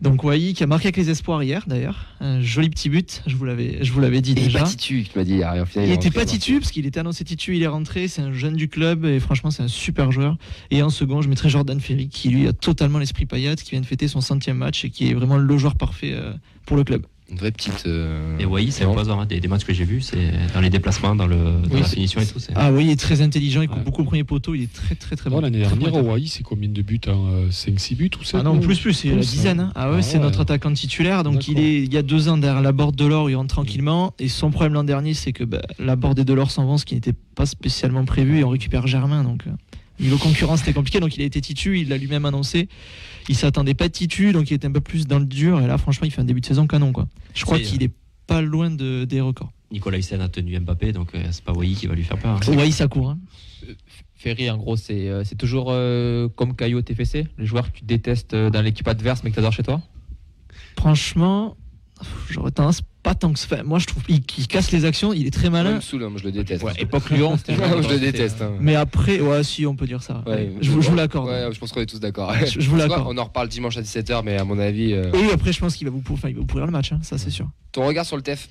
Speaker 1: donc,
Speaker 5: Wai qui a marqué avec les espoirs hier, d'ailleurs. Un joli petit but, je vous l'avais, je vous l'avais dit
Speaker 1: Il est
Speaker 5: déjà.
Speaker 1: pas titu, tu m'as dit. final,
Speaker 5: Il
Speaker 1: est
Speaker 5: était pas titu parce qu'il était annoncé titu, il est rentré, c'est un jeune du club et franchement c'est un super joueur. Et en second, je mettrais Jordan Ferry qui lui a totalement l'esprit Payet, qui vient de fêter son centième match et qui est vraiment le joueur parfait euh, pour le club.
Speaker 1: Une vraie petite. euh,
Speaker 9: Et Wai, c'est imposant. hein. Des, des matchs que j'ai vus, c'est dans les déplacements, dans, le, dans
Speaker 5: Oui,
Speaker 9: la finition et tout.
Speaker 5: Ah oui, il est très intelligent, il coupe
Speaker 8: Ouais.
Speaker 5: beaucoup au premier poteau, il est très très très bon.
Speaker 8: L'année dernière, au Hawaii, c'est combien de buts en 5-6 buts ou 7
Speaker 5: Ah non, plus, plus, c'est la dizaine. hein. Ah ouais,
Speaker 8: Ah
Speaker 5: c'est
Speaker 8: ouais.
Speaker 5: notre attaquant titulaire. Donc il est il y a deux ans derrière la borde de l'or, il rentre tranquillement. Et son problème l'an dernier, c'est que bah, la borde et de l'or s'en vont, ce qui n'était pas spécialement prévu. Et on récupère Germain. Donc euh, niveau concurrence, c'était compliqué. Donc il a été titu, il l'a lui-même annoncé. Il s'attendait pas de titu, donc il était un peu plus dans le dur. Et là, franchement, il fait un début de saison canon. Quoi. Je crois qu'il est pas loin de, des records.
Speaker 9: Nicolas Hyssen a tenu Mbappé, donc euh, c'est pas Wai qui va lui faire peur. hein.
Speaker 5: Ça court. hein.
Speaker 4: Ferry, en gros, c'est euh, c'est toujours euh, comme Caillot au TFC. Les joueurs que tu détestes euh, dans l'équipe adverse, mais que tu adores chez toi?
Speaker 5: Franchement, j'aurais tendance pas tant que ça. Enfin, moi, je trouve qu'il casse les actions. Il est très malin.
Speaker 1: saoule, hein, je le déteste.
Speaker 4: Ouais, époque
Speaker 1: Ouais, [laughs] je le déteste. hein.
Speaker 5: Mais après, ouais, si, on peut dire ça.
Speaker 1: Ouais,
Speaker 5: je, vous- l'accorde.
Speaker 1: Ouais, je pense qu'on est tous d'accord.
Speaker 5: Je- je vous l'accorde.
Speaker 1: On en reparle dimanche à 17h, mais à mon avis. euh,
Speaker 5: Oui, après, je pense qu'il va vous, pour- enfin, il va vous pourrir le match, hein, ça c'est sûr.
Speaker 1: Ton regard sur le TEF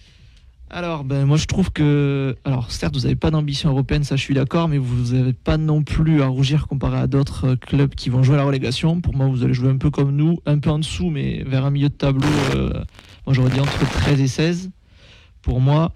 Speaker 5: Alors, ben, moi je trouve que. Alors, certes, vous n'avez pas d'ambition européenne, ça je suis d'accord, mais vous n'avez pas non plus à rougir comparé à d'autres euh, clubs qui vont jouer à la relégation. Pour moi, vous allez jouer un peu comme nous, un peu en dessous, mais vers un milieu de tableau. euh, moi j'aurais dit entre 13 et 16. pour moi.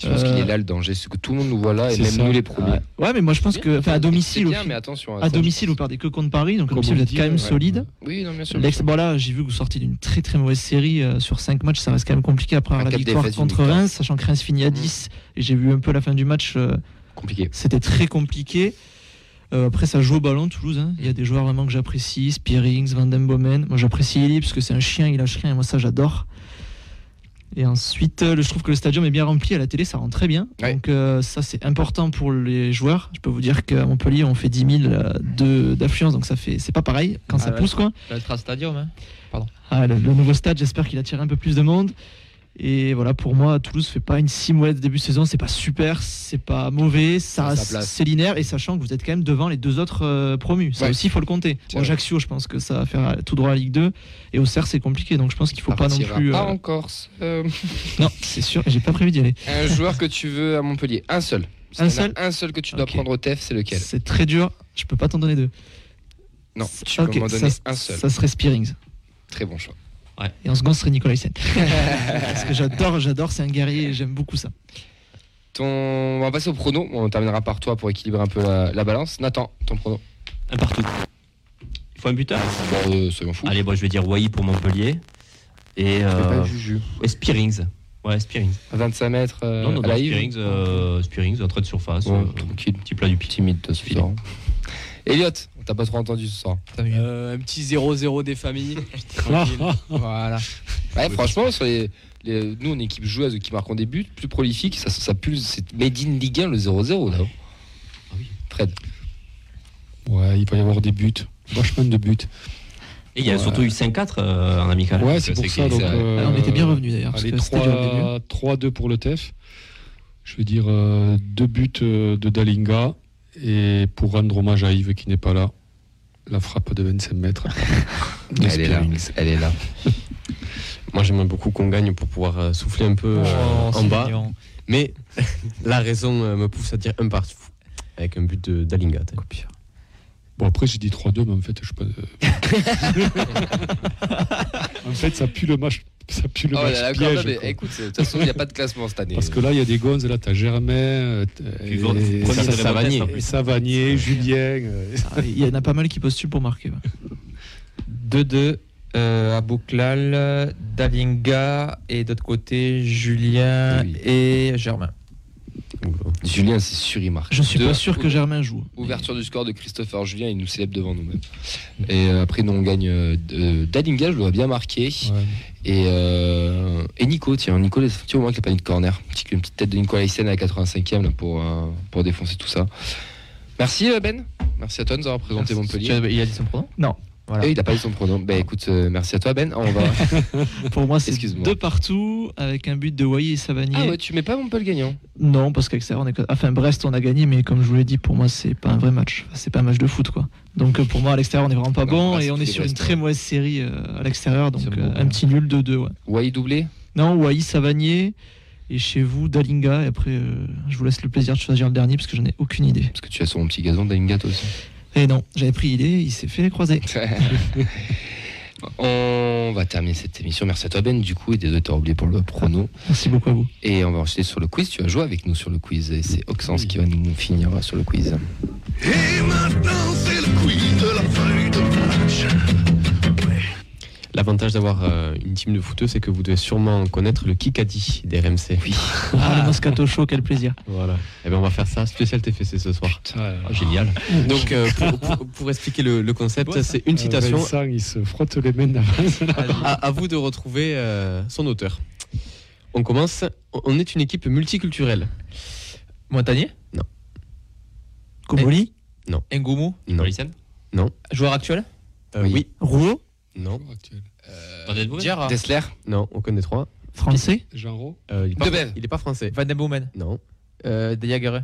Speaker 1: Je pense
Speaker 5: euh,
Speaker 1: qu'il est là le danger, c'est que tout le monde nous voit là et même
Speaker 8: ça.
Speaker 1: nous les premiers.
Speaker 5: Ouais, mais moi je pense que, enfin, à domicile,
Speaker 1: bien, mais attention.
Speaker 5: à domicile, vous perdez que contre Paris, donc à
Speaker 8: Comme
Speaker 5: vous êtes quand même
Speaker 8: ouais.
Speaker 5: solide.
Speaker 1: Oui, non, bien sûr.
Speaker 5: L'ex, bon là, j'ai vu que vous sortez d'une très très mauvaise série euh, sur 5 matchs, ça reste quand même compliqué après avoir
Speaker 1: Un
Speaker 5: la victoire contre. Reims, sachant que Reims finit à 10 et j'ai vu un peu la fin du match, euh,
Speaker 1: Compliqué.
Speaker 5: c'était très compliqué. Euh, après, ça joue au ballon, Toulouse. hein. Il y a des joueurs vraiment que j'apprécie, Spearings, Van Den Bomen. Moi, j'apprécie Eli parce que c'est un chien, il lâche rien et moi, ça, j'adore. Et ensuite, euh, je trouve que le stadium est bien rempli à la télé, ça rend très bien.
Speaker 1: Ouais.
Speaker 5: Donc, euh, ça, c'est important pour les joueurs. Je peux vous dire qu'à Montpellier, on fait 10 000 euh, d'affluence, donc ça fait, c'est pas pareil quand ça
Speaker 4: Ah ouais.
Speaker 5: pousse, quoi.
Speaker 4: L'Ultra Stadium, hein.
Speaker 5: Ah, le, le nouveau stade, j'espère qu'il attire un peu plus de monde. Et voilà, pour moi, Toulouse fait pas une si mauvaise début de saison. C'est pas super, c'est pas mauvais, ça
Speaker 1: C'est
Speaker 5: linéaire. Et sachant que vous êtes quand même devant les deux autres euh, promus, ça
Speaker 1: Ouais.
Speaker 5: aussi, il faut le compter. Bon. Ajaccio, je pense que ça va faire tout droit à la Ligue 2. Et Auxerre, c'est compliqué. Donc je pense qu'il faut
Speaker 1: Ça
Speaker 5: pas non plus.
Speaker 1: Pas
Speaker 5: euh,
Speaker 1: en Corse. Euh, [laughs]
Speaker 5: Non, c'est sûr, j'ai pas prévu d'y aller.
Speaker 1: un joueur que tu veux à Montpellier, un seul. Si
Speaker 5: Un seul
Speaker 1: Un seul que tu dois prendre au TEF, c'est lequel?
Speaker 5: C'est très dur, je peux pas t'en donner deux.
Speaker 1: Non, tu peux m'en donner
Speaker 5: ça,
Speaker 1: un seul.
Speaker 5: Ça serait Spearings.
Speaker 1: Très bon choix.
Speaker 5: Et en second, ce serait Nicolas Hyssen. [laughs] Parce que j'adore, j'adore, c'est un guerrier et j'aime beaucoup ça.
Speaker 1: Ton... On va passer au prono. On terminera par toi pour équilibrer un peu la, la balance. Nathan, ton prono
Speaker 9: Un partout. Il faut un buteur
Speaker 1: Bon, euh, fous.
Speaker 9: Allez, bon, je vais dire Wai pour Montpellier. Et, euh, et Spearings. Ouais, Spearings.
Speaker 1: À 25 mètres euh,
Speaker 9: non, non,
Speaker 1: à
Speaker 9: non,
Speaker 1: la Yves
Speaker 9: Spearings, euh, Spearings, entrée de surface.
Speaker 1: Ouais,
Speaker 9: euh,
Speaker 1: tranquille.
Speaker 9: petit plat du pied.
Speaker 1: Timide de ce. Elliot, on t'a pas trop entendu ce soir.
Speaker 4: T'as.
Speaker 2: Euh, un petit 0-0 des familles. [laughs] Tranquille. [laughs] voilà.
Speaker 1: Ouais, franchement, sur les, les- nous, on est équipe joueuse qui marquons des buts, plus prolifique, ça, ça pulse, c'est Made in Ligue 1 le 0-0 là.
Speaker 9: Ah oui.
Speaker 1: Fred.
Speaker 8: Ouais, il va y avoir des buts. Vachement de buts.
Speaker 9: Et il y a
Speaker 8: Ouais.
Speaker 9: surtout eu 5-4 euh, en amical.
Speaker 8: Ouais, c'est pour ça. Donc, euh,
Speaker 5: Ah, on était bien revenus d'ailleurs. Parce
Speaker 8: Allez,
Speaker 5: que c'était dur au début.
Speaker 8: 3 3-2 pour le TEF. Je veux dire euh, deux buts de Dalinga. Et pour rendre hommage à Yves qui n'est pas là, la frappe de 25 mètres. de [laughs]
Speaker 1: Elle est là. Elle est là. [laughs]
Speaker 3: Moi, j'aimerais beaucoup qu'on gagne pour pouvoir euh, souffler un peu euh,
Speaker 4: Oh,
Speaker 3: en bas.
Speaker 4: mignon.
Speaker 3: Mais [laughs] la raison euh, me pousse à dire un partout. Avec un but de d'Alinga.
Speaker 8: Bon, après, j'ai dit 3-2, mais en fait, je sais [laughs] pas. en fait, ça pue le match. Ça pue le
Speaker 1: Oh
Speaker 8: match
Speaker 1: là là,
Speaker 8: piège,
Speaker 1: d'accord, mais écoute, de toute façon, il n'y a pas de classement cette année.
Speaker 8: Parce que là, il y a des gonzes, là, t'as Germain, euh, et- Savanier,
Speaker 9: plus.
Speaker 8: Savanier, Julien. euh,
Speaker 5: Ah, Il y en a pas mal qui postulent pour marquer. ouais.
Speaker 4: 2-2 euh, à Bouclal, Dalinga et d'autre côté Julien
Speaker 1: Oui.
Speaker 4: et Germain.
Speaker 1: Julien, c'est sûr, il marque.
Speaker 5: Je suis
Speaker 1: Deux.
Speaker 5: pas sûr que Germain joue.
Speaker 1: Ouverture du score de Christopher Julien, il nous célèbre devant nous-mêmes. Et euh, après, nous, on gagne euh, de- Dalinga, je le vois bien marqué.
Speaker 8: ouais.
Speaker 1: Et, euh, et Nico, tiens, Nico, tu vois au moins qu'il n'y a pas mis de corner. Petit- Une petite tête de Nicolas Hyssen à la 85e là, pour, euh, pour défoncer tout ça. Merci euh, Ben, merci à toi de nous avoir présenté Montpellier.
Speaker 4: Tu as- Il a dit son pronom
Speaker 5: Non.
Speaker 4: Voilà.
Speaker 1: Et il n'a pas dit son pronom. Ben écoute, euh, merci à toi Ben. On va... [laughs]
Speaker 5: Pour moi, c'est deux partout avec un but de Wai et Savanier.
Speaker 1: ah ouais, tu mets pas Montpellier gagnant.
Speaker 5: Non, parce qu'Extérieur, on est... enfin Brest, on a gagné, mais comme je vous l'ai dit, pour moi, c'est pas un vrai match. Enfin, c'est pas un match de foot, quoi. Donc euh, pour moi, à l'extérieur, on est vraiment pas
Speaker 1: Non,
Speaker 5: bon et on est sur une très mauvaise série euh, à l'extérieur, donc euh,
Speaker 4: bon,
Speaker 5: un petit nul de 2 ouais.
Speaker 1: Wai doublé?
Speaker 5: Non, Wai, Savanier et chez vous Dalinga. Et après, euh, je vous laisse le plaisir de choisir le dernier parce que j'en ai aucune idée.
Speaker 1: Parce que tu as sur mon petit gazon Dalinga toi aussi.
Speaker 5: Et non, j'avais pris idée, il s'est fait les croiser. [laughs]
Speaker 1: on va terminer cette émission. Merci à toi Ben du coup et désolé de t'avoir oublié pour le prono.
Speaker 5: Merci beaucoup à vous.
Speaker 1: Et on va enchaîner sur le quiz. Tu vas jouer avec nous sur le quiz et c'est Oxens qui va nous finir sur le quiz.
Speaker 11: Et maintenant, c'est le quiz de la feuille de match.
Speaker 3: L'avantage d'avoir euh, une team de footeux, c'est que vous devez sûrement connaître le Kikadi des RMC.
Speaker 1: Oui. [laughs]
Speaker 5: Ah, le Moscato Show, quel plaisir.
Speaker 3: Voilà. Et ben on va faire ça spécial TFC ce soir.
Speaker 9: Ah, génial.
Speaker 3: Donc euh, pour, pour- pour expliquer le, le concept, c'est une citation.
Speaker 8: Euh, Vincent, il se frotte les mains d'avance.
Speaker 3: À, à vous de retrouver euh, son auteur. On commence. On est une équipe multiculturelle.
Speaker 4: Montagnier?
Speaker 5: Koboli
Speaker 4: Ngoumou?
Speaker 3: Non.
Speaker 9: Olisen
Speaker 4: Joueur actuel?
Speaker 3: Euh,
Speaker 1: Oui.
Speaker 3: oui.
Speaker 5: Rouault?
Speaker 3: Non.
Speaker 9: Van Den Bomen
Speaker 4: Gérard
Speaker 1: Dessler
Speaker 3: Non. Aucun des trois.
Speaker 5: Français
Speaker 8: Jean Rau
Speaker 3: Euh, il, est pas,
Speaker 1: Debev.
Speaker 3: il est pas français.
Speaker 4: Van den Boomen
Speaker 3: Non.
Speaker 4: euh, De Jager
Speaker 1: Euh,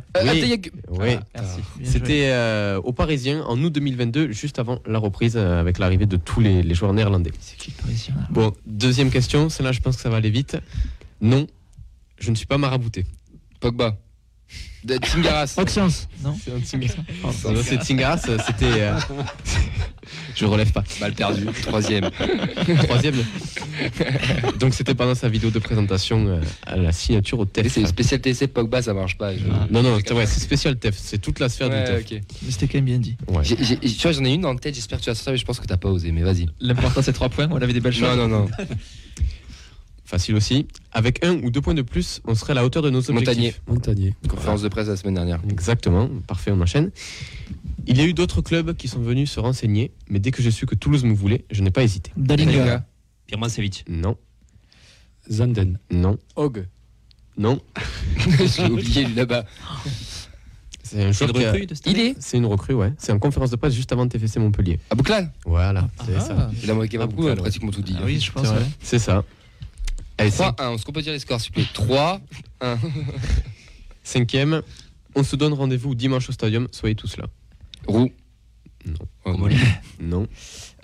Speaker 3: Oui.
Speaker 4: Ah, Merci.
Speaker 5: Bien joué.
Speaker 3: C'était euh, au Parisien en août 2022, juste avant la reprise euh, avec l'arrivée de tous les, les joueurs néerlandais.
Speaker 5: C'est qui le Parisien là
Speaker 3: Bon, deuxième question, celle-là je pense que ça va aller vite. Non, je ne suis pas marabouté.
Speaker 1: Pogba. De Tingaras.
Speaker 5: Non
Speaker 3: C'est un Tsingaras.
Speaker 5: Pardon.
Speaker 3: Non, c'est Tsingaras, euh, c'était. euh, [laughs] Je relève pas.
Speaker 1: Mal perdu. Troisième. [laughs]
Speaker 3: Troisième. Donc c'était pendant sa vidéo de présentation euh, à la signature au TEF.
Speaker 1: c'est spécial TC Pogba, ça marche pas. je-
Speaker 3: Non, non, c'est vrai, c'est spécial TEF. C'est toute la sphère
Speaker 1: Ouais,
Speaker 3: du TEF.
Speaker 5: Mais c'était quand même bien dit.
Speaker 3: Ouais.
Speaker 1: Tu vois, j'en ai une dans la tête, j'espère que tu vas sortir, mais je pense que t'as pas osé, mais vas-y.
Speaker 4: L'important c'est 3 points, on avait des belles choses.
Speaker 1: Non, non, non. [laughs]
Speaker 3: Facile aussi. Avec un ou deux points de plus, on serait à la hauteur de nos objectifs.
Speaker 1: Montagnier.
Speaker 8: Montagnier.
Speaker 1: Conférence de presse la semaine dernière.
Speaker 3: Exactement, parfait, on enchaîne. Il y a eu d'autres clubs qui sont venus se renseigner, mais dès que j'ai su que Toulouse me voulait, je n'ai pas hésité.
Speaker 5: Dalinga.
Speaker 9: Pierre Savic.
Speaker 3: Non,
Speaker 8: Zanden.
Speaker 3: non,
Speaker 2: Og.
Speaker 3: non. [laughs]
Speaker 1: J'ai oublié là-bas.
Speaker 3: C'est un
Speaker 9: une
Speaker 3: a-
Speaker 9: recrue de cette
Speaker 1: Il est
Speaker 3: C'est une recrue, ouais. C'est en conférence de presse juste avant TFC Montpellier.
Speaker 1: à Bouclal.
Speaker 3: Voilà, c'est
Speaker 4: Ah.
Speaker 3: ça.
Speaker 1: Il a manqué
Speaker 3: Ah,
Speaker 1: beaucoup, hein,
Speaker 3: ouais.
Speaker 1: pratiquement tout dit.
Speaker 5: Ah oui, je pense.
Speaker 3: C'est
Speaker 5: ouais.
Speaker 3: Ça. Allez,
Speaker 1: 3-1, est-ce qu'on peut dire les scores s'il vous plaît? 3, 1.
Speaker 3: cinquième. On se donne rendez-vous dimanche au stadium, soyez tous là.
Speaker 1: Roux.
Speaker 3: Non.
Speaker 1: Oh, [laughs] non.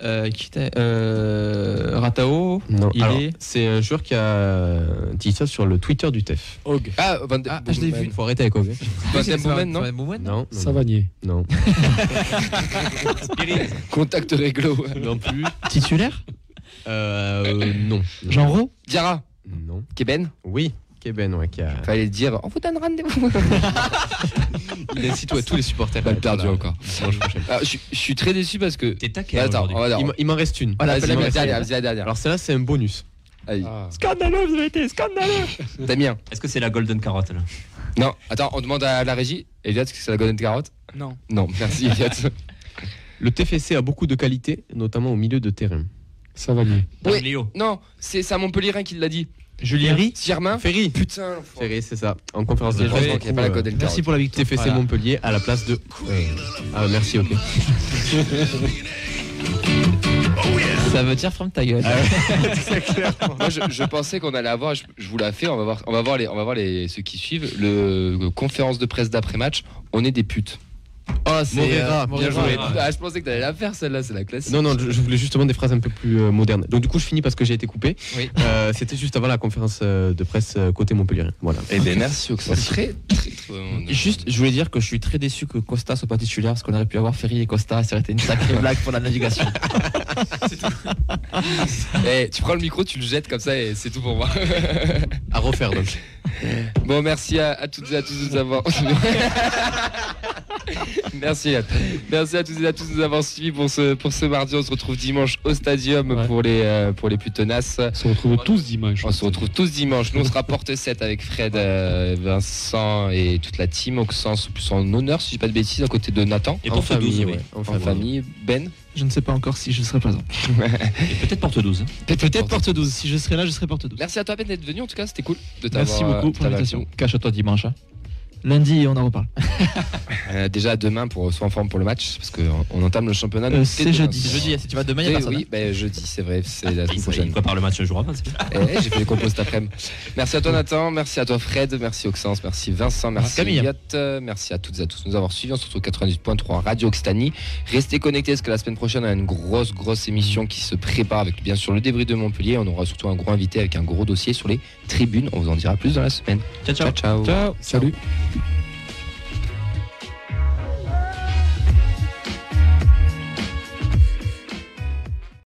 Speaker 4: Euh, qui était euh, Ratao.
Speaker 3: non.
Speaker 4: Il
Speaker 3: Alors,
Speaker 4: est-
Speaker 3: c'est un joueur qui a dit ça sur le Twitter du TEF.
Speaker 2: Og.
Speaker 1: Ah, Van de
Speaker 4: Ah, je l'ai vu.
Speaker 3: Il faut arrêter avec OV.
Speaker 1: Van Boomen, non
Speaker 3: Non, non,
Speaker 8: Savanier.
Speaker 3: non.
Speaker 1: Contact réglo.
Speaker 3: Non plus.
Speaker 5: Titulaire?
Speaker 3: Euh, non.
Speaker 5: Jean Rau
Speaker 1: Diarra.
Speaker 3: Non.
Speaker 1: Keben?
Speaker 3: Oui, Keben, ouais, qui a.
Speaker 1: Fallait le dire, on vous donne rendez-vous. [laughs]
Speaker 3: Il incite ouais, tous les supporters. Être
Speaker 1: perdu
Speaker 3: là,
Speaker 1: encore. Ah, je, je suis très déçu parce que.
Speaker 9: T'es taquet
Speaker 1: Attends, on va
Speaker 3: Il
Speaker 1: dire.
Speaker 3: m'en- Il m'en reste une.
Speaker 1: Voilà, c'est la dernière, la.
Speaker 3: Alors celle-là, c'est un bonus.
Speaker 1: Allez.
Speaker 8: Ah.
Speaker 2: Scandaleux, vous avez été scandaleux.
Speaker 1: Damien.
Speaker 9: Est-ce que c'est la Golden Carotte là?
Speaker 1: Non, attends, on demande à la régie. Elliot, est-ce que c'est la Golden Carotte?
Speaker 2: Non.
Speaker 1: Non, merci Elliot. [laughs]
Speaker 3: Le TFC a beaucoup de qualités, notamment au milieu de terrain.
Speaker 8: Savanier.
Speaker 1: Oui.
Speaker 9: Léo.
Speaker 1: non, c'est à Montpellierin qui l'a dit.
Speaker 3: Julien
Speaker 1: Germain
Speaker 3: Ferry.
Speaker 1: Putain.
Speaker 3: Ferry, c'est ça. En conférence de presse.
Speaker 1: qu'il n'y a pas la Golden Carotte.
Speaker 5: Merci pour la victoire.
Speaker 3: TFC
Speaker 4: Voilà.
Speaker 3: Montpellier à la place de. Ah, merci, ok. [laughs]
Speaker 4: Ça veut dire ferme ta gueule. [laughs]
Speaker 1: Moi, je, je pensais qu'on allait avoir, je, je vous la fais, on va voir, on va voir les, on va voir les ceux qui suivent. Le, le conférence de presse d'après match, on est des putes.
Speaker 4: Oh, c'est.
Speaker 3: Moreira,
Speaker 4: euh,
Speaker 1: Bien joué. Ah, je pensais que t'allais la faire celle-là, c'est la classique.
Speaker 3: Non, non, je, je voulais justement des phrases un peu plus euh, modernes. Donc, du coup, je finis parce que j'ai été coupé.
Speaker 1: Oui.
Speaker 3: Euh, C'était juste avant la conférence de presse côté Montpellier. Voilà.
Speaker 1: Eh ben merci Oxford. Très, très, très bon.
Speaker 4: Juste, je voulais dire que je suis très déçu que Costa soit pas titulaire parce qu'on aurait pu avoir Ferry et Costa. Ça aurait été une sacrée blague pour la navigation. [laughs] [laughs]
Speaker 1: Eh, tu prends le micro, tu le jettes comme ça et c'est tout pour moi.
Speaker 3: À refaire donc. [laughs]
Speaker 1: Bon, merci à, à toutes et à tous de nous avoir. [laughs] merci, à, merci à toutes et à tous de nous avoir suivis pour ce, pour ce mardi. On se retrouve dimanche au stadium
Speaker 8: Ouais.
Speaker 1: pour, les, euh, pour les plus tenaces.
Speaker 8: On se retrouve tous dimanche.
Speaker 1: On se retrouve tous dimanche. Nous, on sera porte 7 avec Fred, euh, Vincent et toute la team. Auxence, plus en honneur, si je dis pas de bêtises, à côté de Nathan.
Speaker 9: Et
Speaker 3: En
Speaker 9: Porte 12,
Speaker 3: famille, ouais. En famille,
Speaker 1: Ben.
Speaker 5: Je ne sais pas encore si je serai présent.
Speaker 9: Peut-être Porte 12.
Speaker 5: Peut-être porte 12. Si je serai là, je serai porte 12.
Speaker 1: Merci à toi, Ben, d'être venu. En tout cas, c'était cool de t'avoir.
Speaker 5: Merci beaucoup
Speaker 1: euh,
Speaker 5: pour l'invitation.
Speaker 4: Cache-toi dimanche. hein.
Speaker 5: Lundi, on en reparle. [laughs]
Speaker 1: Euh, déjà demain pour soit en forme pour le match, parce qu'on on entame le championnat.
Speaker 5: Euh, c'est jeudi.
Speaker 4: C'est jeudi, si tu vas demain, il y
Speaker 1: Eh
Speaker 4: a personne.
Speaker 1: oui, ben, jeudi, c'est vrai, c'est la
Speaker 9: Il,
Speaker 1: semaine
Speaker 9: il
Speaker 1: prochaine.
Speaker 9: prépare le match un jour avant.
Speaker 1: Eh, j'ai fait les compos cet après-midi. Merci à toi Nathan, merci à toi Fred, merci Auxence, merci Vincent, merci
Speaker 4: Camille.
Speaker 1: Euh, merci à toutes et à tous de nous avoir suivis. On se retrouve 98.3 Radio Occitanie. Restez connectés parce que la semaine prochaine on a une grosse grosse émission qui se prépare avec bien sûr le débris de Montpellier. On aura surtout un gros invité avec un gros dossier sur les tribunes. On vous en dira plus dans la semaine.
Speaker 9: Ciao, ciao.
Speaker 1: ciao.
Speaker 4: Ciao.
Speaker 8: Salut. you